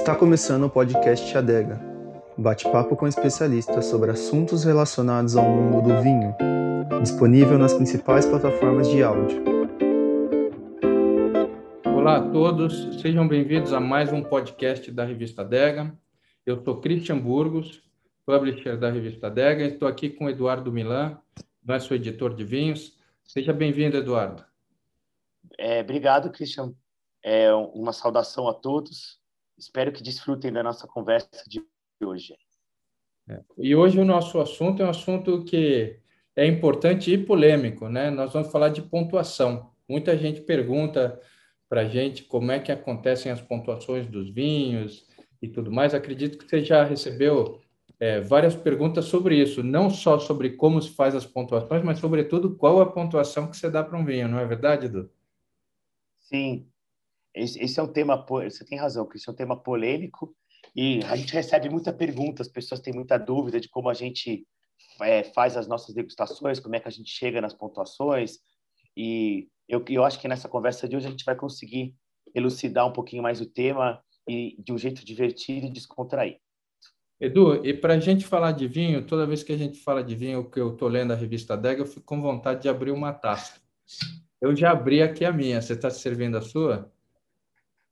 Está começando o podcast Adega, bate-papo com especialistas sobre assuntos relacionados ao mundo do vinho, disponível nas principais plataformas de áudio. Olá a todos, sejam bem-vindos a mais um podcast da revista Adega. Eu sou Christian Burgos, publisher da revista Adega, e estou aqui com o Eduardo Milan, nosso editor de vinhos. Seja bem-vindo, Eduardo. É, obrigado, Christian. É uma saudação a todos. Espero que desfrutem da nossa conversa de hoje. É. E hoje o nosso assunto é um assunto que é importante e polêmico, né? Nós vamos falar de pontuação. Muita gente pergunta para a gente como é que acontecem as pontuações dos vinhos e tudo mais. Acredito que você já recebeu é, várias perguntas sobre isso, não só sobre como se faz as pontuações, mas sobretudo qual a pontuação que você dá para um vinho, não é verdade, Edu? Sim, esse, esse é um tema, você tem razão, que esse é um tema polêmico e a gente recebe muita pergunta, as pessoas têm muita dúvida de como a gente é, faz as nossas degustações, como é que a gente chega nas pontuações e eu, eu acho que nessa conversa de hoje a gente vai conseguir elucidar um pouquinho mais o tema e de um jeito divertido e descontraído. Edu, e para a gente falar de vinho, toda vez que a gente fala de vinho, que eu estou lendo a revista Dega, eu fico com vontade de abrir uma taça. Eu já abri aqui a minha. Você está servindo a sua?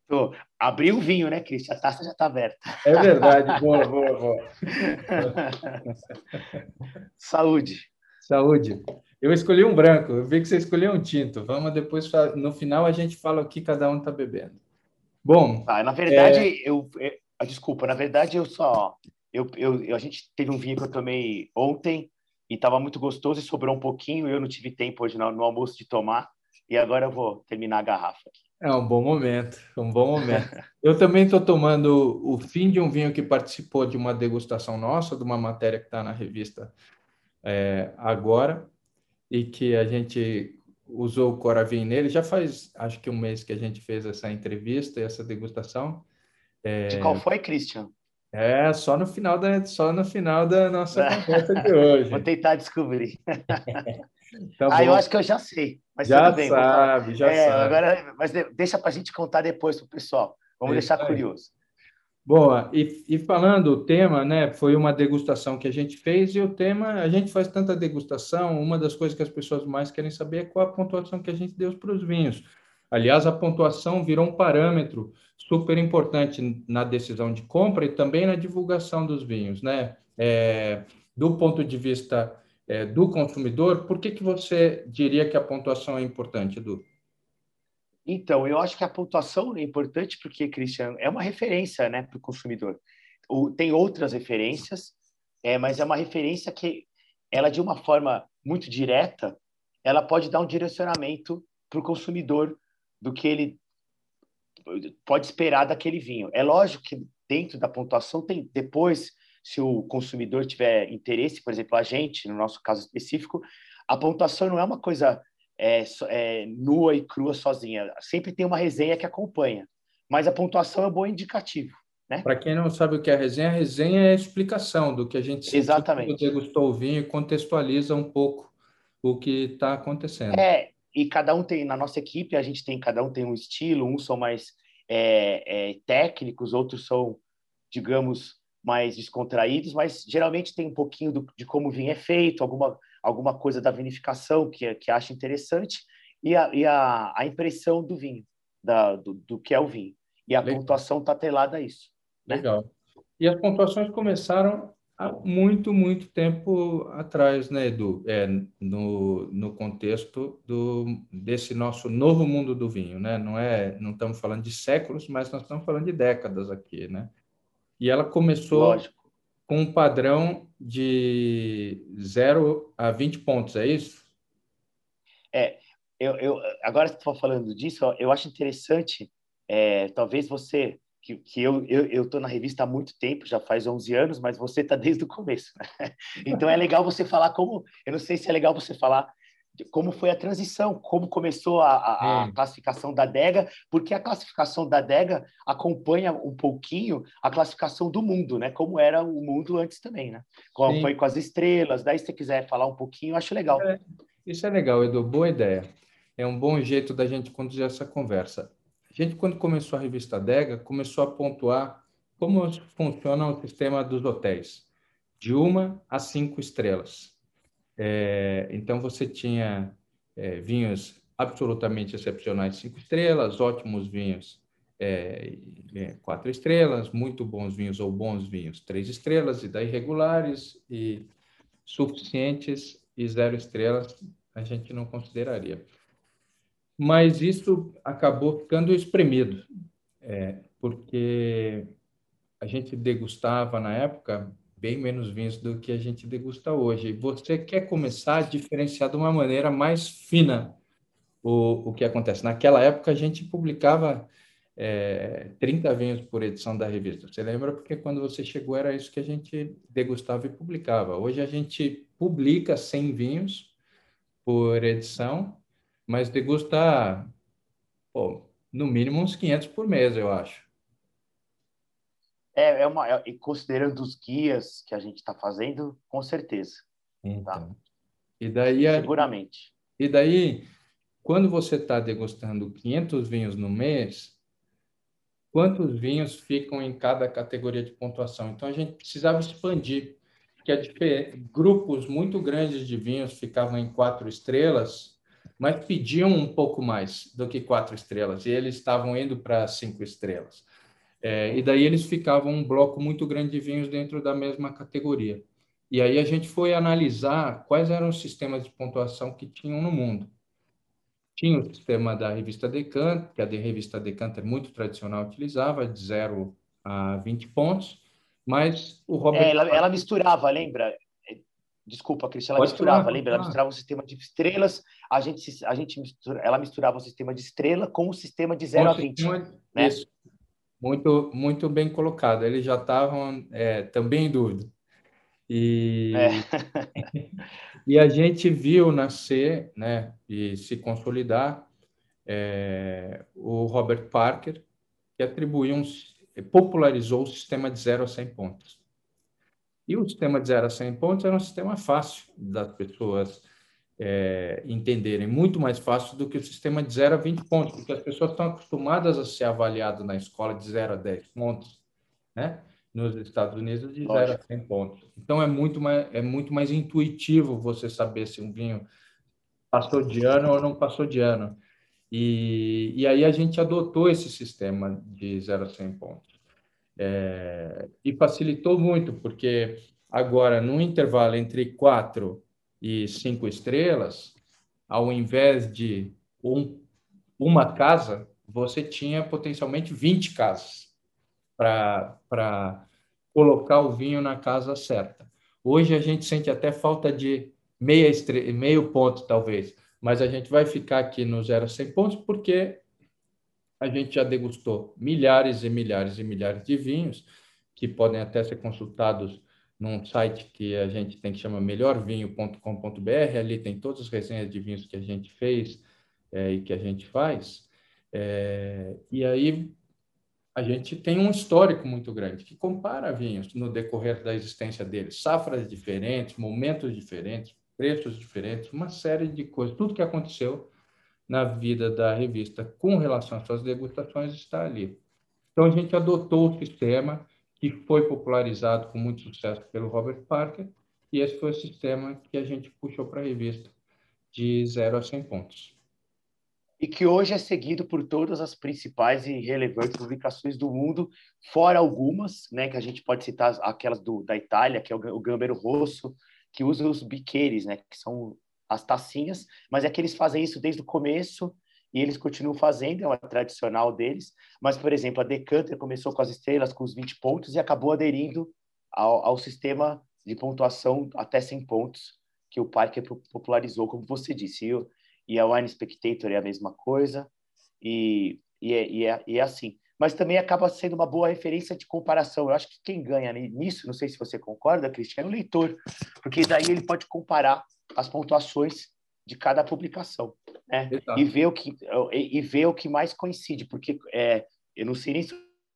Tô. Abri o vinho, né, Cristian? A taça já está aberta. É verdade. boa, boa, boa. Saúde. Saúde. Eu escolhi um branco. Eu vi que você escolheu um tinto. Vamos depois, no final, a gente fala o que cada um está bebendo. Bom. Ah, na verdade, é... eu, eu, ah, desculpa, na verdade, eu só. Eu, eu, a gente teve um vinho que eu tomei ontem e estava muito gostoso e sobrou um pouquinho. Eu não tive tempo hoje no, no almoço de tomar e agora eu vou terminar a garrafa aqui. É um bom momento, um bom momento. Eu também estou tomando o fim de um vinho que participou de uma degustação nossa, de uma matéria que está na revista é, agora, e que a gente usou o Coravim nele. Já faz, acho que um mês que a gente fez essa entrevista e essa degustação. É... De qual foi, Christian? É, só no final da, só no final da nossa conversa de hoje. Vou tentar descobrir. tá ah, eu acho que eu já sei. Mas já bem, sabe, já é, sabe. Agora, mas deixa para a gente contar depois para o pessoal. Vamos é, deixar curioso. Boa, e, e falando o tema, né, foi uma degustação que a gente fez e o tema, a gente faz tanta degustação, uma das coisas que as pessoas mais querem saber é qual a pontuação que a gente deu para os vinhos. Aliás, a pontuação virou um parâmetro super importante na decisão de compra e também na divulgação dos vinhos, né? É, do ponto de vista é, do consumidor, por que, que você diria que a pontuação é importante, Edu? Então, eu acho que a pontuação é importante porque, Cristiano, é uma referência né, para o consumidor. Tem outras referências, é, mas é uma referência que ela, de uma forma muito direta, ela pode dar um direcionamento para o consumidor do que ele pode esperar daquele vinho. É lógico que dentro da pontuação tem depois, se o consumidor tiver interesse, por exemplo, a gente, no nosso caso específico, a pontuação não é uma coisa é, é, nua e crua sozinha. Sempre tem uma resenha que acompanha, mas a pontuação é um bom indicativo. Né? Para quem não sabe o que é a resenha, a resenha é a explicação do que a gente Exatamente. quando degustou o vinho e contextualiza um pouco o que está acontecendo. É, e cada um tem, na nossa equipe, a gente tem, cada um tem um estilo, uns são mais é, é, técnicos, outros são, digamos, mais descontraídos, mas geralmente tem um pouquinho do, de como o vinho é feito, alguma, alguma coisa da vinificação que, que acha interessante, e a, e a, a impressão do vinho, da, do, do que é o vinho. E a Legal. pontuação está atrelada a isso. Né? Legal. E as pontuações começaram há muito, muito tempo atrás, né, Edu? É, no, no contexto do, desse nosso novo mundo do vinho, né? Não é, não estamos falando de séculos, mas nós estamos falando de décadas aqui, né? E ela começou Lógico. com um padrão de 0 a 20 pontos, é isso? É, eu, eu agora que estou falando disso, eu acho interessante, é, talvez você que, que eu eu tô na revista há muito tempo, já faz 11 anos, mas você está desde o começo. Né? Então é legal você falar como, eu não sei se é legal você falar como foi a transição, como começou a, a, a, classificação da DEGA, porque a classificação da DEGA acompanha um pouquinho a classificação do mundo, né? Como era o mundo antes também, né? Como Sim. foi com as estrelas, daí se você quiser falar um pouquinho, acho legal. É, isso é legal, Edu, boa ideia. É um bom jeito da gente conduzir essa conversa. A gente, quando começou a revista Dega, começou a pontuar como funciona o sistema dos hotéis, de uma a cinco estrelas. É, então, você tinha é, vinhos absolutamente excepcionais, cinco estrelas, ótimos vinhos, é, é, quatro estrelas, muito bons vinhos ou bons vinhos, três estrelas, e daí regulares e suficientes e zero estrelas, a gente não consideraria. Mas isso acabou ficando espremido, é, porque a gente degustava na época bem menos vinhos do que a gente degusta hoje. Você quer começar a diferenciar de uma maneira mais fina o, o que acontece. Naquela época, a gente publicava é, 30 vinhos por edição da revista. Você lembra? Porque quando você chegou era isso que a gente degustava e publicava. Hoje a gente publica 100 vinhos por edição, mas degusta, pô, no mínimo uns 500 por mês, eu acho. É, é uma, é, considerando os guias que a gente está fazendo, com certeza. Tá? Então. Tá? E daí, Seguramente. E daí, quando você está degustando 500 vinhos no mês, quantos vinhos ficam em cada categoria de pontuação? Então, a gente precisava expandir, porque grupos muito grandes de vinhos ficavam em quatro estrelas, mas pediam um pouco mais do que quatro estrelas, e eles estavam indo para cinco estrelas. É, e daí eles ficavam um bloco muito grande de vinhos dentro da mesma categoria. E aí a gente foi analisar quais eram os sistemas de pontuação que tinham no mundo. Tinha o sistema da revista Decanter, que a de revista Decanter muito tradicional utilizava, de 0 a 20 pontos, mas o Robert... É, ela, ela, misturava, lembra? Desculpa, Cristian, ela Pode misturava, falar, lembra? Ela misturava o sistema de estrelas, a gente, a gente mistura, ela misturava o sistema de estrela com o sistema de 0 a 20. Sistema, né? Isso, muito, muito bem colocado. Eles já estavam é, também em dúvida. E, é. e a gente viu nascer né, e se consolidar é, o Robert Parker, que atribuiu um, popularizou o sistema de 0 a 100 pontos. E o sistema de 0 a 100 pontos era um sistema fácil das pessoas é, entenderem, muito mais fácil do que o sistema de 0 a 20 pontos, porque as pessoas estão acostumadas a ser avaliado na escola de 0 a 10 pontos, né? Nos Estados Unidos, de 0 a 100 pontos. Então, é muito, mais, é muito mais intuitivo você saber se um vinho passou de ano ou não passou de ano. E, e aí a gente adotou esse sistema de 0 a 100 pontos. É, e facilitou muito, porque agora, no intervalo entre 4 e cinco estrelas, ao invés de um, uma casa, você tinha potencialmente 20 casas para colocar o vinho na casa certa. Hoje a gente sente até falta de meia estre... meio ponto, talvez, mas a gente vai ficar aqui no 0 a 100 pontos porque a gente já degustou milhares e milhares e milhares de vinhos que podem até ser consultados num site que a gente tem que chama melhorvinho.com.br. Ali tem todas as resenhas de vinhos que a gente fez é, e que a gente faz. É, e aí a gente tem um histórico muito grande que compara vinhos no decorrer da existência deles, safras diferentes, momentos diferentes, preços diferentes, uma série de coisas, tudo que aconteceu na vida da revista com relação às suas degustações está ali. Então a gente adotou o sistema que foi popularizado com muito sucesso pelo Robert Parker, e esse foi o sistema que a gente puxou para a revista, de 0 a 100 pontos. E que hoje é seguido por todas as principais e relevantes publicações do mundo, fora algumas, né, que a gente pode citar aquelas do, da Itália, que é o, Gambero Rosso, que usa os biqueiros, né, que são as tacinhas, mas é que eles fazem isso desde o começo e eles continuam fazendo, é uma tradicional deles. Mas, por exemplo, a Decanter começou com as estrelas, com os 20 pontos, e acabou aderindo ao, ao sistema de pontuação até 100 pontos, que o Parker popularizou, como você disse. E, e a Wine Spectator é a mesma coisa, e, e, é, e, é, e é assim. Mas também acaba sendo uma boa referência de comparação. Eu acho que quem ganha nisso, não sei se você concorda, Cristiano, é o leitor, porque daí ele pode comparar as pontuações de cada publicação, né? E ver o que e, ver o que mais coincide, porque é, eu não sei nem se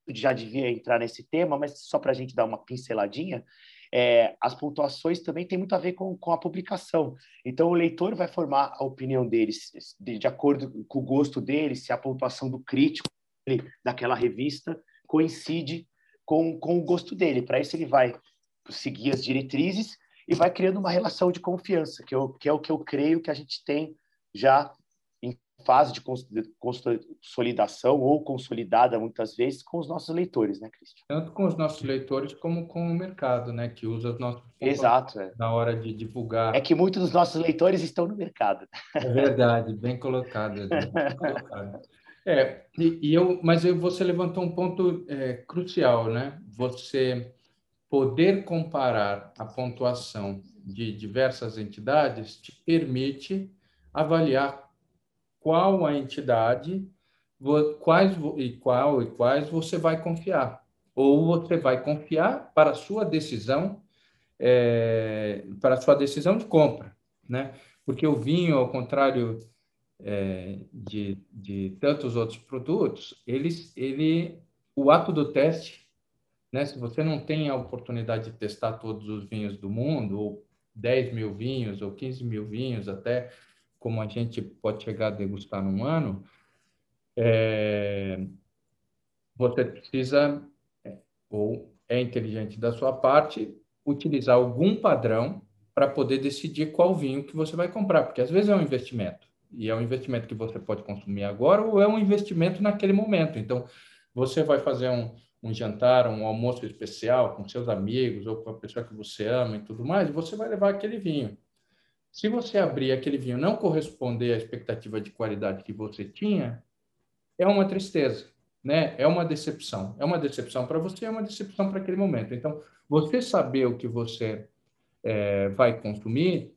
já devia entrar nesse tema, mas só para a gente dar uma pinceladinha, é, as pontuações também têm muito a ver com, com a publicação. Então, o leitor vai formar a opinião dele de, de acordo com o gosto dele, se a pontuação do crítico daquela revista coincide com, com o gosto dele. Para isso, ele vai seguir as diretrizes e vai criando uma relação de confiança, que, eu, que é o que eu creio que a gente tem já em fase de consolidação ou consolidada muitas vezes com os nossos leitores, né, Cristian? Tanto com os nossos leitores como com o mercado, né, que usa os nossos Exato, é. na hora de divulgar. É que muitos dos nossos leitores estão no mercado. É verdade, bem colocado. Bem colocado. É, e, e, eu, mas você levantou um ponto é, crucial, né? Você poder comparar a pontuação de diversas entidades te permite avaliar qual a entidade, quais e qual e quais você vai confiar, ou você vai confiar para a sua decisão, é, para a sua decisão de compra, né? Porque o vinho, ao contrário é, de, de tantos outros produtos, eles, ele, o ato do teste, né, se você não tem a oportunidade de testar todos os vinhos do mundo, ou 10 mil vinhos, ou 15 mil vinhos, até como a gente pode chegar a degustar num ano, é, você precisa, é, ou é inteligente da sua parte, utilizar algum padrão para poder decidir qual vinho que você vai comprar, porque às vezes é um investimento e é um investimento que você pode consumir agora ou é um investimento naquele momento. Então, você vai fazer um, um jantar, um almoço especial com seus amigos ou com a pessoa que você ama e tudo mais, você vai levar aquele vinho. Se você abrir aquele vinho não corresponder à expectativa de qualidade que você tinha, é uma tristeza, né? É uma decepção. É uma decepção para você, é uma decepção para aquele momento. Então, você saber o que você é, vai consumir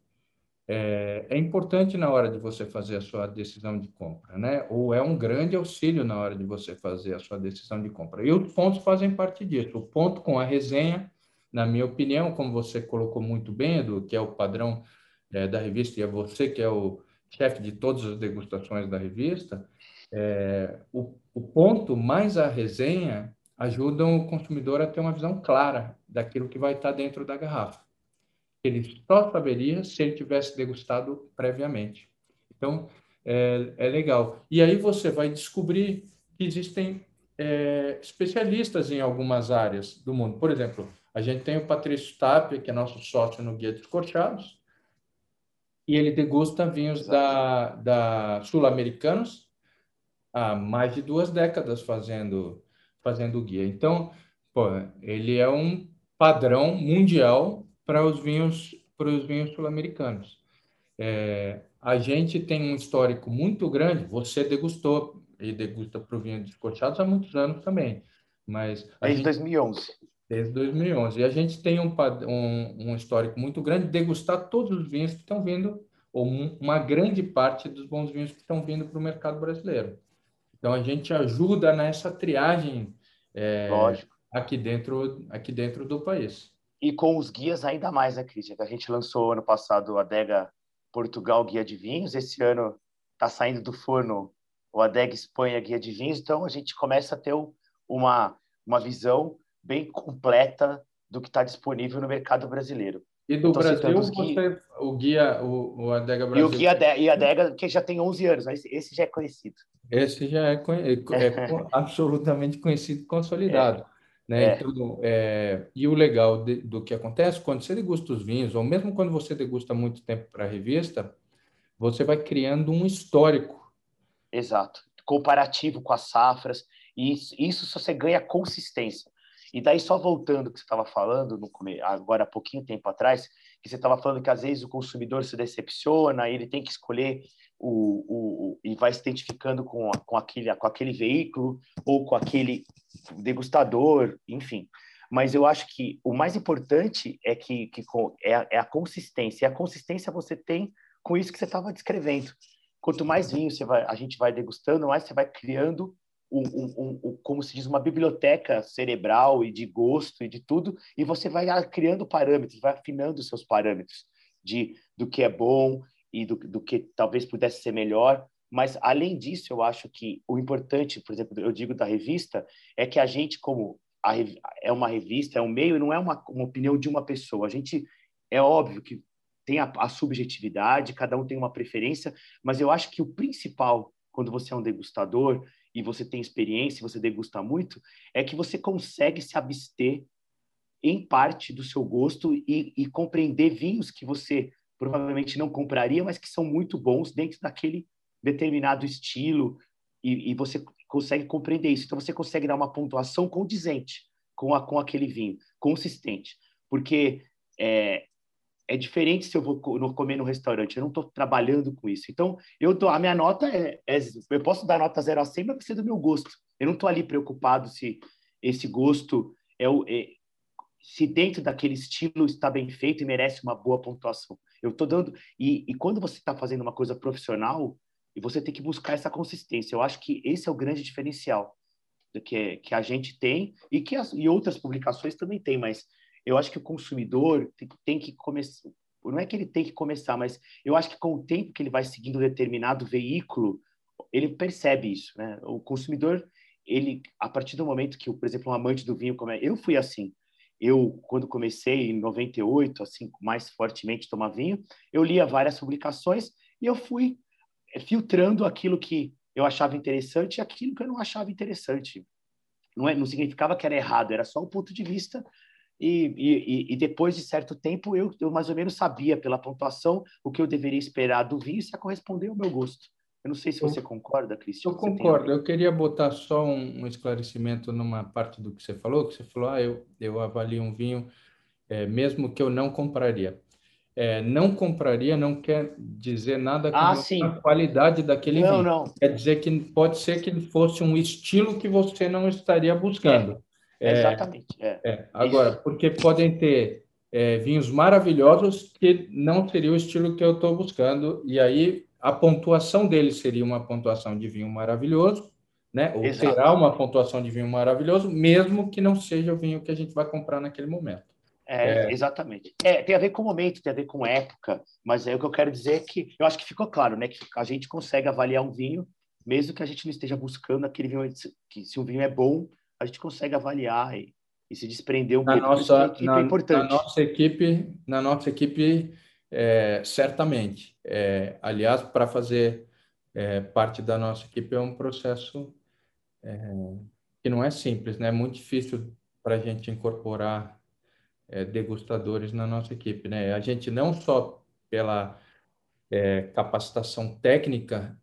é, é, importante na hora de você fazer a sua decisão de compra, né? Ou é um grande auxílio na hora de você fazer a sua decisão de compra. E os pontos fazem parte disso. O ponto com a resenha, na minha opinião, como você colocou muito bem, Edu, que é o padrão é, da revista, e é você que é o chefe de todas as degustações da revista, é, o, o ponto mais a resenha ajudam o consumidor a ter uma visão clara daquilo que vai estar dentro da garrafa ele só saberia se ele tivesse degustado previamente. Então, é, é legal. E aí você vai descobrir que existem é, especialistas em algumas áreas do mundo. Por exemplo, a gente tem o Patrício Tapia, que é nosso sócio no Guia dos Corchados, e ele degusta vinhos da, da sul-americanos há mais de duas décadas fazendo, fazendo o guia. Então, pô, ele é um padrão mundial para os vinhos para os vinhos sul-americanos. É, a gente tem um histórico muito grande. Você degustou e degusta para o vinho descorteados há muitos anos também, mas desde gente, 2011. Desde 2011 e a gente tem um, um, um histórico muito grande de degustar todos os vinhos que estão vindo ou uma grande parte dos bons vinhos que estão vindo para o mercado brasileiro. Então a gente ajuda nessa triagem é, aqui dentro aqui dentro do país. E com os guias ainda mais, né, Cristian? A gente lançou ano passado o Adega Portugal Guia de Vinhos, esse ano está saindo do forno o Adega Espanha Guia de Vinhos, então a gente começa a ter uma, uma visão bem completa do que está disponível no mercado brasileiro. E do Brasil, você, o guia, o, o Adega Brasil... E o guia e Adega, que já tem 11 anos, esse, esse já é conhecido. Esse já é, é, é absolutamente conhecido, consolidado. É. Né? É. Então, é, e o legal de, do que acontece quando você degusta os vinhos, ou mesmo quando você degusta muito tempo para a revista, você vai criando um histórico. Exato. Comparativo com as safras. E isso, isso você ganha consistência. E daí, só voltando ao que você estava falando, no, agora há pouquinho tempo atrás, que você estava falando que às vezes o consumidor se decepciona, ele tem que escolher o, o, e vai se identificando com, com, aquele, com aquele veículo ou com aquele degustador, enfim. Mas eu acho que o mais importante é que, que é, a, é a consistência. E a consistência você tem com isso que você estava descrevendo. Quanto mais vinho você vai, a gente vai degustando, mais você vai criando um, um, um, como se diz, uma biblioteca cerebral e de gosto e de tudo, e você vai criando parâmetros, vai afinando os seus parâmetros de do que é bom e do, do que talvez pudesse ser melhor. Mas, além disso, eu acho que o importante, por exemplo, eu digo da revista, é que a gente, como a, é uma revista, é um meio, não é uma, uma opinião de uma pessoa. A gente, é óbvio que tem a, a subjetividade, cada um tem uma preferência, mas eu acho que o principal, quando você é um degustador, e você tem experiência, você degusta muito, é que você consegue se abster em parte do seu gosto e, e compreender vinhos que você provavelmente não compraria, mas que são muito bons dentro daquele determinado estilo e, e, você consegue compreender isso. Então você consegue dar uma pontuação condizente com, a, com aquele vinho, consistente, porque é, é diferente se eu vou comer no restaurante, eu não estou trabalhando com isso. Então, eu dou, a minha nota é, é, eu posso dar nota 0 a 100, mas precisa do meu gosto. Eu não estou ali preocupado se esse gosto é, o, é, se dentro daquele estilo está bem feito e merece uma boa pontuação. Eu estou dando e, e quando você está fazendo uma coisa profissional e você tem que buscar essa consistência, eu acho que esse é o grande diferencial que, que a gente tem e que as, e outras publicações também têm, mas eu acho que o consumidor tem, tem que começar. Não é que ele tem que começar, mas eu acho que com o tempo que ele vai seguindo um determinado veículo, ele percebe isso, né? O consumidor, ele, a partir do momento que, por exemplo, um amante do vinho, como é, eu fui assim. Eu, quando comecei em 98, assim, mais fortemente tomar vinho, eu lia várias publicações e eu fui eh, filtrando aquilo que eu achava interessante e aquilo que eu não achava interessante. Não, é, não significava que era errado, era só o ponto de vista e, e, e, depois de certo tempo eu, eu, mais ou menos sabia pela pontuação o que eu deveria esperar do vinho se corresponder ao meu gosto. Eu não sei se você concorda, Cristian. Eu concordo. Eu queria botar só um, um, esclarecimento numa parte do que você falou, que você falou, ah, eu, eu avalio um vinho é, mesmo que eu não compraria. É, não compraria não quer dizer nada com ah, a qualidade daquele não, vinho. Não. Quer dizer que pode ser que fosse um estilo que você não estaria buscando. É. É, Exatamente. É. é. Agora, Isso. porque podem ter é, vinhos maravilhosos que não seria o estilo que eu estou buscando, e aí a pontuação dele seria uma pontuação de vinho maravilhoso, né? Ou Exato. terá uma pontuação de vinho maravilhoso, mesmo que não seja o vinho que a gente vai comprar naquele momento. É, é, exatamente. É, tem a ver com o momento, tem a ver com época, mas é o que eu quero dizer é que eu acho que ficou claro, né? Que a gente consegue avaliar um vinho, mesmo que a gente não esteja buscando aquele vinho, que se um vinho é bom, a gente consegue avaliar e, e se desprender um na pouco nossa, equipe na, é importante. Na nossa equipe, na nossa equipe é, certamente. É, aliás, para fazer é, parte da nossa equipe é um processo é, que não é simples, né? É muito difícil para a gente incorporar é, degustadores na nossa equipe, né? A gente não só pela capacitação técnica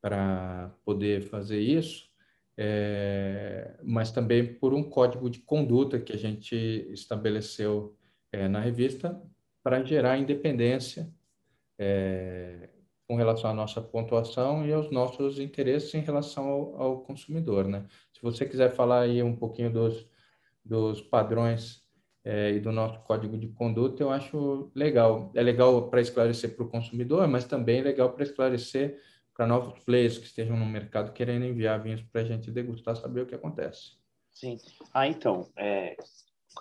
para poder fazer isso, é, mas também por um código de conduta que a gente estabeleceu é, na revista para gerar independência é, com relação à nossa pontuação e aos nossos interesses em relação ao, ao, consumidor, né? Se você quiser falar aí um pouquinho dos, dos padrões é, e do nosso código de conduta, eu acho legal. É legal para esclarecer para o consumidor, mas também é legal para esclarecer para novos players que estejam no mercado querendo enviar vinhos para a gente degustar, saber o que acontece. Sim. Ah, então, é,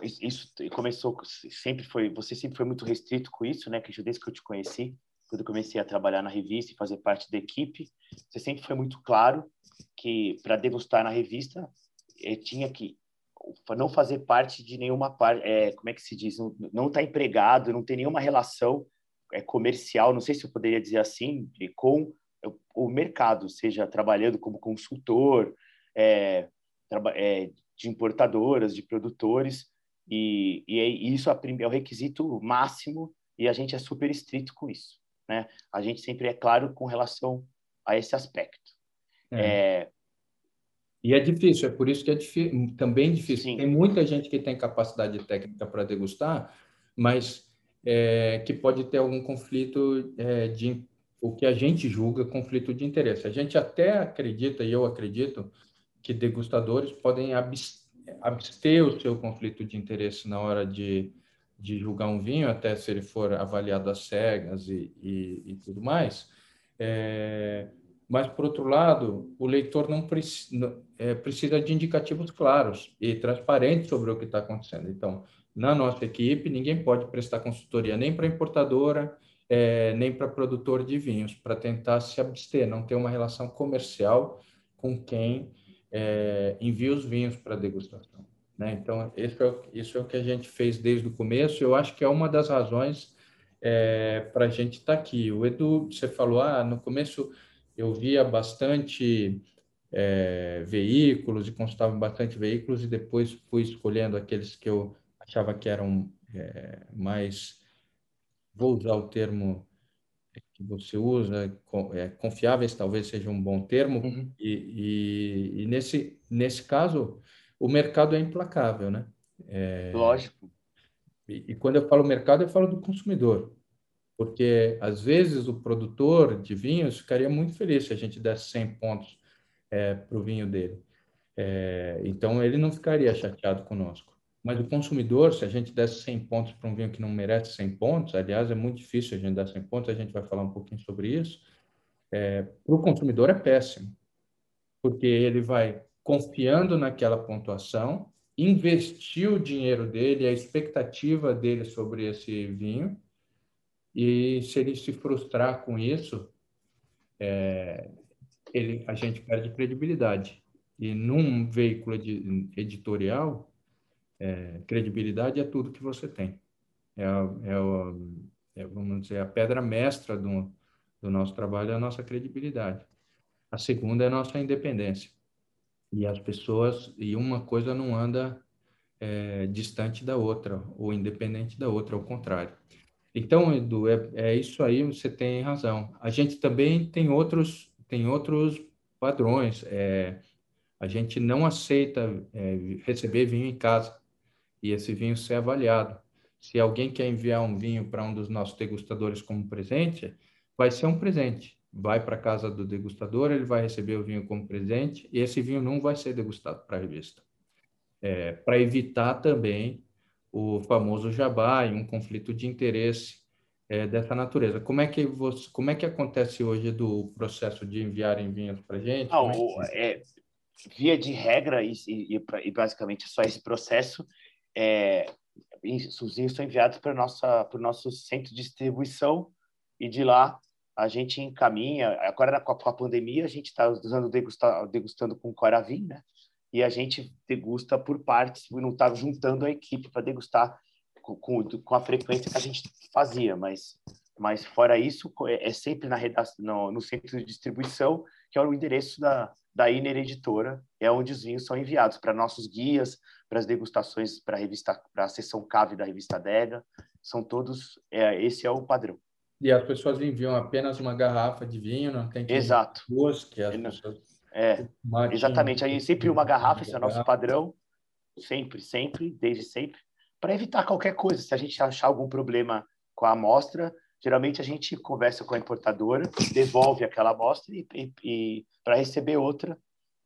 isso começou, sempre foi, você sempre foi muito restrito com isso, né? Que desde que eu te conheci, quando eu comecei a trabalhar na revista e fazer parte da equipe, você sempre foi muito claro que para degustar na revista é, tinha que não fazer parte de nenhuma parte, é, como é que se diz, não estar tá empregado, não ter nenhuma relação é, comercial, não sei se eu poderia dizer assim, com o mercado, seja trabalhando como consultor é, é, de importadoras, de produtores, e, e, é, isso é o requisito máximo e a gente é super estrito com isso. Né? A gente sempre é claro com relação a esse aspecto. É. é e é difícil, é por isso que é difícil, também difícil. Sim. Tem muita gente que tem capacidade técnica para degustar, mas é, que pode ter algum conflito é, de o que a gente julga conflito de interesse. A gente até acredita, e eu acredito, que degustadores podem abster o seu conflito de interesse na hora de, de julgar um vinho, até se ele for avaliado às cegas e, e, e tudo mais. É, mas, por outro lado, o leitor não precisa, é, precisa de indicativos claros e transparentes sobre o que está acontecendo. Então, na nossa equipe, ninguém pode prestar consultoria nem para importadora, é, nem para produtor de vinhos, para tentar se abster, não ter uma relação comercial com quem é, envia os vinhos para degustação. Né? Então, isso é, isso é o que a gente fez desde o começo. Eu acho que é uma das razões é, para a gente estar tá aqui. O Edu, você falou, ah, no começo eu via bastante é, veículos e consultava bastante veículos e depois fui escolhendo aqueles que eu achava que eram é, mais, vou usar o termo que você usa, é, confiáveis talvez seja um bom termo, uhum. e, e, e, nesse, nesse caso o mercado é implacável, né? É, Lógico. E, e, quando eu falo mercado, eu falo do consumidor, porque às vezes o produtor de vinhos ficaria muito feliz se a gente desse 100 pontos é, para o vinho dele. É, então ele não ficaria chateado conosco. Mas o consumidor, se a gente desse 100 pontos para um vinho que não merece 100 pontos, aliás, é muito difícil a gente dar 100 pontos, a gente vai falar um pouquinho sobre isso, é, para o consumidor é péssimo, porque ele vai confiando naquela pontuação, investir o dinheiro dele, a expectativa dele sobre esse vinho, e se ele se frustrar com isso, é, ele, a gente perde credibilidade. E num veículo editorial, é, credibilidade é tudo que você tem. É, é, é, vamos dizer, a pedra mestra do, do nosso trabalho é a nossa credibilidade. A segunda é a nossa independência. E as pessoas, e uma coisa não anda é, distante da outra, ou independente da outra, ao contrário. Então, Edu, é, é isso aí, você tem razão. A gente também tem outros, tem outros padrões. É, a gente não aceita é, receber vinho em casa e esse vinho ser avaliado. Se alguém quer enviar um vinho para um dos nossos degustadores como presente, vai ser um presente. Vai para a casa do degustador, ele vai receber o vinho como presente e esse vinho não vai ser degustado para a revista. É, para evitar também o famoso jabá e um conflito de interesse é, dessa natureza. Como é que você, como é que acontece hoje do processo de enviarem vinhos para gente? Não, é, é via de regra e, e, e, basicamente só esse processo é, os vinhos são enviados para nossa para o nosso centro de distribuição e de lá a gente encaminha. Agora com a, com a pandemia a gente está usando degustar, degustando com Coravin, né? E a gente degusta por partes, não está juntando a equipe para degustar com, com, com, a frequência que a gente fazia, mas mas fora isso é, é sempre na redação, no, no centro de distribuição que é o endereço da da Iner Editora, é onde os vinhos são enviados para nossos guias, para as degustações, para a revista, para a seção cave da revista Dega, são todos, é, esse é o padrão. E as pessoas enviam apenas uma garrafa de vinho, não tem que Exato. duas, que as pessoas... É, exatamente, aí sempre uma garrafa, esse é o nosso padrão, sempre, sempre, desde sempre, para evitar qualquer coisa. Se a gente achar algum problema com a amostra, geralmente a gente conversa com a importadora, devolve aquela amostra e, e, e para receber outra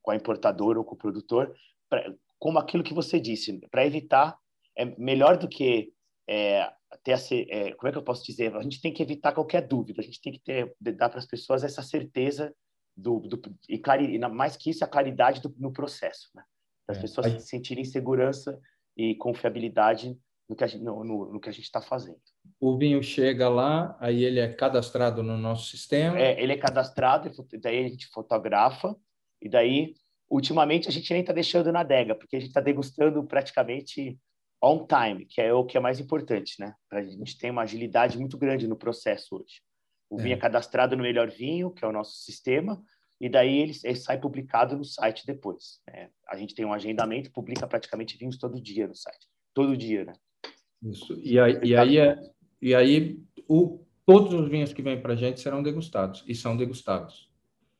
com a importadora ou com o produtor, pra, como aquilo que você disse, para evitar é melhor do que é, ter a, é, como é que eu posso dizer? A gente tem que evitar qualquer dúvida, a gente tem que ter, dar para as pessoas essa certeza do, do e, clari, mais que isso a claridade do, no processo, né? As é. pessoas se sentirem segurança e confiabilidade no que a gente no, no, no que a gente está fazendo. O vinho chega lá, aí ele é cadastrado no nosso sistema. É, ele é cadastrado, daí a gente fotografa e daí ultimamente a gente nem está deixando na adega, porque a gente está degustando praticamente on time, que é o que é mais importante, né? A gente ter uma agilidade muito grande no processo hoje. O é. vinho é cadastrado no Melhor Vinho, que é o nosso sistema, e daí ele, ele sai publicado no site depois. Né? A gente tem um agendamento, publica praticamente vinhos todo dia no site. Todo dia, né? Isso. E aí, e aí, é, e aí o, todos os vinhos que vêm para a gente serão degustados e são degustados.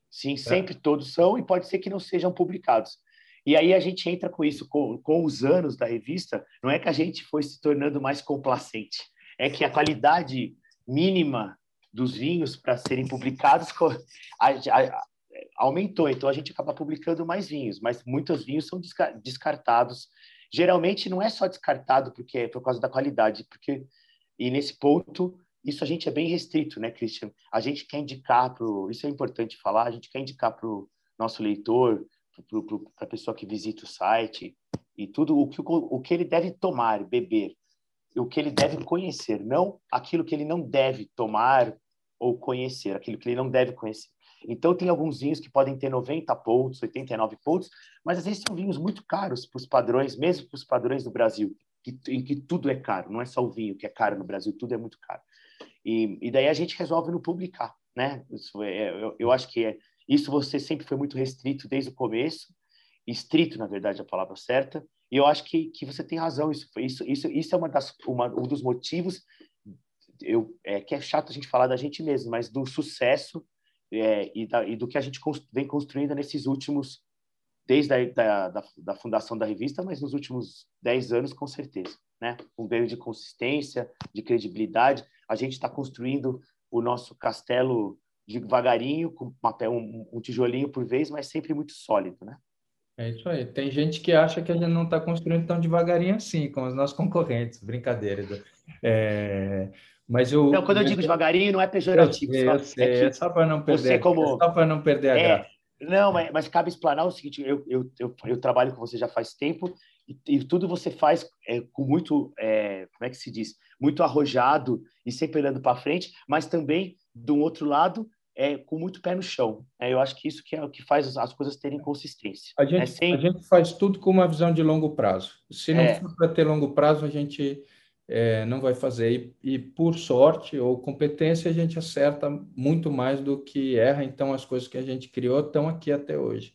Sim, é. sempre todos são e pode ser que não sejam publicados. E aí a gente entra com isso, com, com os anos da revista, não é que a gente foi se tornando mais complacente, é que a qualidade mínima dos vinhos para serem publicados a, a, aumentou, então a gente acaba publicando mais vinhos, mas muitos vinhos são descartados Geralmente não é só descartado porque é por causa da qualidade, porque e nesse ponto isso a gente é bem restrito, né, Christian? A gente quer indicar para isso é importante falar, a gente quer indicar para o nosso leitor, para a pessoa que visita o site e tudo o que, o que ele deve tomar, beber, o que ele deve conhecer, não aquilo que ele não deve tomar ou conhecer, aquilo que ele não deve conhecer. Então, tem alguns vinhos que podem ter 90 pontos, 89 pontos, mas às vezes são vinhos muito caros para os padrões, mesmo para os padrões do Brasil, que, em que tudo é caro, não é só o vinho que é caro no Brasil, tudo é muito caro. E, e daí a gente resolve não publicar, né? Isso é, eu, eu acho que é, Isso você sempre foi muito restrito desde o começo, estrito, na verdade, a palavra certa. E eu acho que, que você tem razão. Isso, isso, isso, isso é uma das, uma, um dos motivos eu, é, que é chato a gente falar da gente mesmo, mas do sucesso é, e, da, e, do que a gente vem construindo nesses últimos, desde a da, da, da, fundação da revista, mas nos últimos 10 anos, com certeza. Né? Um ganho de consistência, de credibilidade. A gente está construindo o nosso castelo devagarinho, com um, um tijolinho por vez, mas sempre muito sólido. Né? É isso aí. Tem gente que acha que a gente não está construindo tão devagarinho assim, como os nossos concorrentes. Brincadeira. É... Mas eu, não, quando eu digo devagarinho, não é pejorativo. Eu eu sei. É, é só para não perder, você como... é só para não perder a é, graça. Não, mas, mas, cabe explanar o seguinte: eu, eu, eu, eu, trabalho com você já faz tempo e, e tudo você faz é, com muito, é, como é que se diz, muito arrojado e sempre olhando para frente, mas também, do outro lado, é, com muito pé no chão. É, eu acho que isso que é o que faz as coisas terem consistência. A gente, é, sem... a gente faz tudo com uma visão de longo prazo. Se não é. for para ter longo prazo, a gente é, não vai fazer. E, e, por sorte ou competência, a gente acerta muito mais do que erra. Então, as coisas que a gente criou estão aqui até hoje.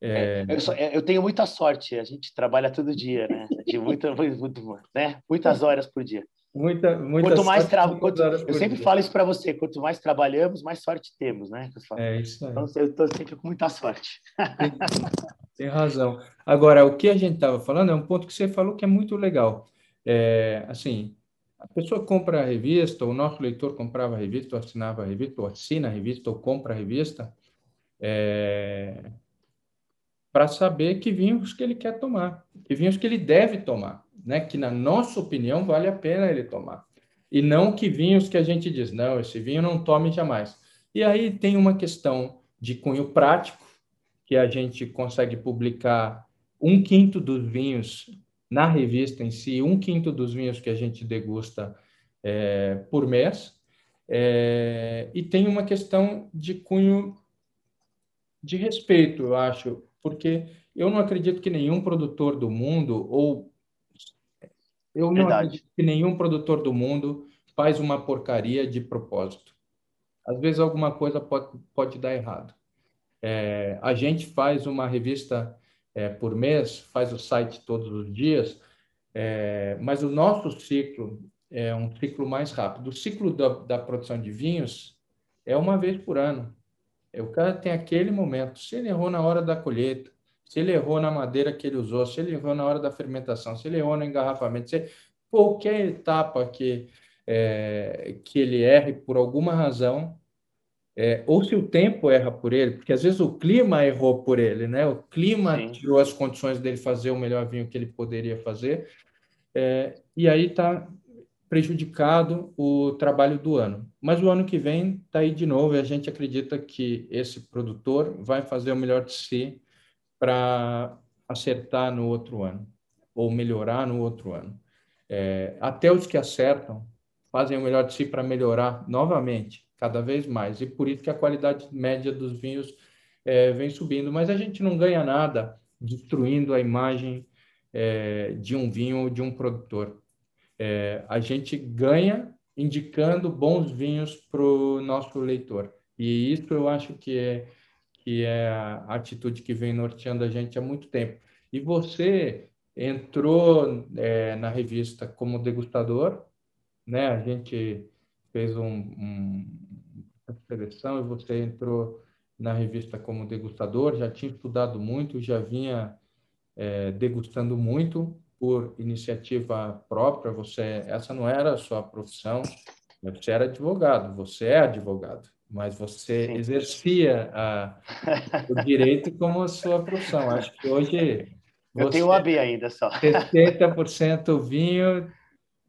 É... Eu, só, eu, tenho muita sorte. A gente trabalha todo dia, né? De muita, muito, né? Muitas horas por dia. Muita, muita quanto mais tra... quanto... Eu sempre dia. falo isso para você: quanto mais trabalhamos, mais sorte temos, né? É isso aí. Então, eu estou sempre com muita sorte. Tem, tem razão. Agora, o que a gente estava falando é um ponto que você falou que é muito legal. É, assim, a pessoa compra a revista, o nosso leitor comprava a revista, ou assinava a revista, ou assina a revista, ou compra a revista, é, para saber que vinhos que ele quer tomar, que vinhos que ele deve tomar né, que na nossa opinião vale a pena ele tomar. E não que vinhos que a gente diz, não, esse vinho não tome jamais. E aí tem uma questão de cunho prático, que a gente consegue publicar um quinto dos vinhos na revista em si, um quinto dos vinhos que a gente degusta é, por mês. É, e tem uma questão de cunho de respeito, eu acho, porque eu não acredito que nenhum produtor do mundo, ou eu não Verdade. acredito que nenhum produtor do mundo faz uma porcaria de propósito. Às vezes alguma coisa pode, pode dar errado. É, a gente faz uma revista é, por mês, faz o site todos os dias, é, mas o nosso ciclo é um ciclo mais rápido. O ciclo da, da produção de vinhos é uma vez por ano. É, o cara tem aquele momento. Se ele errou na hora da colheita, se ele errou na madeira que ele usou, se ele errou na hora da fermentação, se ele errou no engarrafamento, se qualquer etapa que, é, que ele erre por alguma razão, é, ou se o tempo erra por ele, porque às vezes o clima errou por ele, né? O clima Sim. tirou as condições dele fazer o melhor vinho que ele poderia fazer, é, e aí está prejudicado o trabalho do ano. Mas o ano que vem está aí de novo e a gente acredita que esse produtor vai fazer o melhor de si para acertar no outro ano ou melhorar no outro ano. É, até os que acertam fazem o melhor de si para melhorar novamente, cada vez mais. E por isso que a qualidade média dos vinhos é, vem subindo. Mas a gente não ganha nada destruindo a imagem é, de um vinho ou de um produtor. É, a gente ganha indicando bons vinhos para o nosso leitor. E isso eu acho que é que é a atitude que vem norteando a gente há muito tempo. E você entrou é, na revista como degustador, né? A gente fez um, um, seleção e você entrou na revista como degustador, já tinha estudado muito, já vinha é, degustando muito por iniciativa própria. Você, essa não era a sua profissão, você era advogado, você é advogado mas você Sim. exercia a, o direito como a sua profissão. Acho que hoje. Eu tenho uma B ainda só. 70% vinho.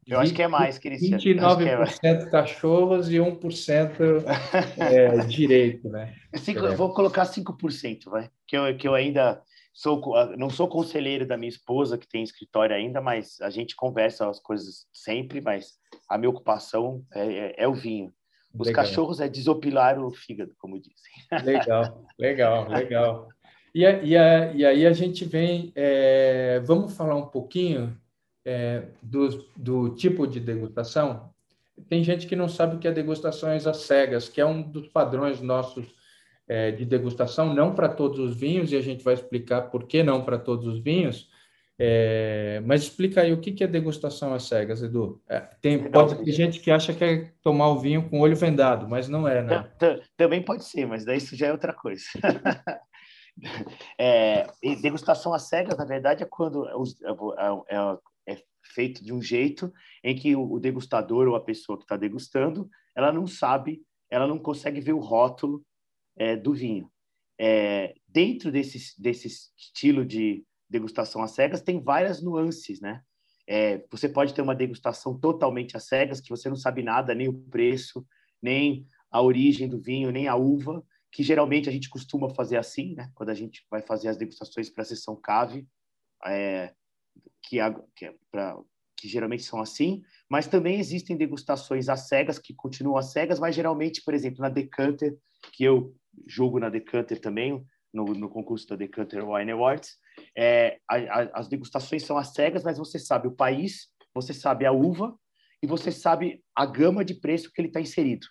Eu acho que é mais, Cristiano. 29% é mais. cachorros e 1% é, direito, né? Cinco, é. Vou colocar 5%, vai. Que eu, que eu ainda sou, não sou conselheiro da minha esposa, que tem escritório ainda, mas a gente conversa as coisas sempre, mas a minha ocupação é, é, é o vinho. Os legal. cachorros é desopilar o fígado, como dizem. Legal, legal, legal. E, a, e, a, e aí a gente vem, é, vamos falar um pouquinho é, do, do tipo de degustação. Tem gente que não sabe o que é degustações às cegas, que é um dos padrões nossos é, de degustação, não para todos os vinhos, e a gente vai explicar por que não para todos os vinhos. É, mas explica aí o que, que é degustação às cegas, Edu. É, tem, pode ter gente que acha que é tomar o vinho com o olho vendado, mas não é, né? Também pode ser, mas daí isso já é outra coisa. é, degustação às cegas, na verdade, é quando os, é, é, feito de um jeito em que o, degustador ou a pessoa que está degustando, ela não sabe, ela não consegue ver o rótulo é, do vinho. É, dentro desse, desse estilo de degustação às cegas, tem várias nuances, né? É, você pode ter uma degustação totalmente às cegas, que você não sabe nada, nem o preço, nem a origem do vinho, nem a uva, que geralmente a gente costuma fazer assim, né? Quando a gente vai fazer as degustações para a sessão cave, é, que, que, é pra, que geralmente são assim, mas também existem degustações às cegas, que continuam às cegas, mas geralmente, por exemplo, na Decanter, que eu jogo na Decanter também, no, no concurso da Decanter Wine Awards. É, a, a, as degustações são às cegas, mas você sabe o país, você sabe a uva e você sabe a gama de preço que ele está inserido.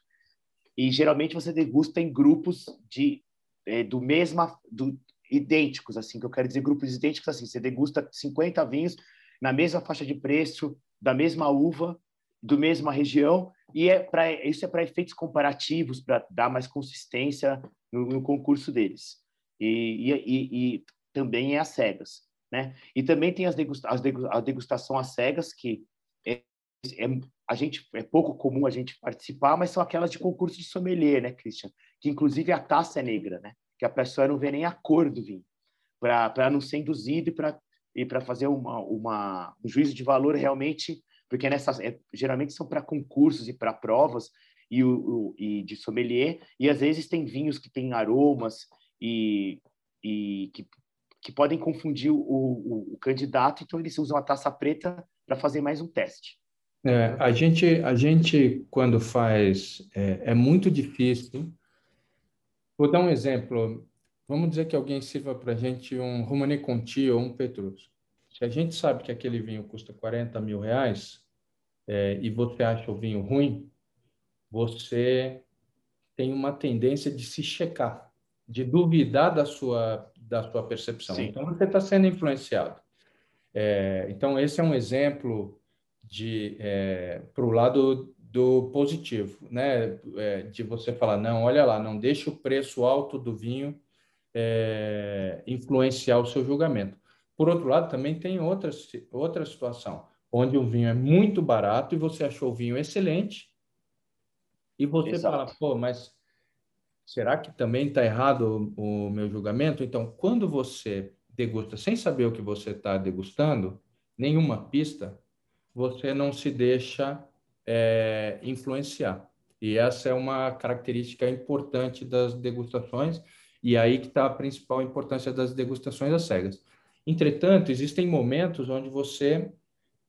E geralmente você degusta em grupos de é, do mesma do idênticos assim, que eu quero dizer grupos idênticos assim, você degusta 50 vinhos na mesma faixa de preço, da mesma uva, do mesma região, e é para isso é para efeitos comparativos, para dar mais consistência no, no concurso deles. E, e, e, também é às cegas, né? E também tem as, degusta as a degustação às cegas, que é, é, a gente, é pouco comum a gente participar, mas são aquelas de concurso de sommelier, né, Christian? Que inclusive a taça é negra, né? Que a pessoa não vê nem a cor do vinho, para não ser induzido e para e para fazer uma, uma, um juízo de valor realmente, porque nessas é, geralmente são para concursos e para provas e, o, o, e de sommelier, e às vezes tem vinhos que têm aromas e, e que, que podem confundir o, o, o candidato, então eles usam a taça preta para fazer mais um teste. É, a gente, a gente quando faz, é, é, muito difícil. Vou dar um exemplo. Vamos dizer que alguém sirva para a gente um Romane Conti ou um Petrus. Se a gente sabe que aquele vinho custa 40 mil reais é, e você acha o vinho ruim, você tem uma tendência de se checar de duvidar da sua, da sua percepção. Sim. Então, você está sendo influenciado. É, então, esse é um exemplo de é, para o lado do positivo, né? É, de você falar, não, olha lá, não deixe o preço alto do vinho é, influenciar o seu julgamento. Por outro lado, também tem outra, outra situação, onde o vinho é muito barato e você achou o vinho excelente, e você Exato. fala, pô, mas será que também está errado o, o, meu julgamento? Então, quando você degusta sem saber o que você está degustando, nenhuma pista, você não se deixa é, influenciar. E essa é uma característica importante das degustações, e aí que está a principal importância das degustações às cegas. Entretanto, existem momentos onde você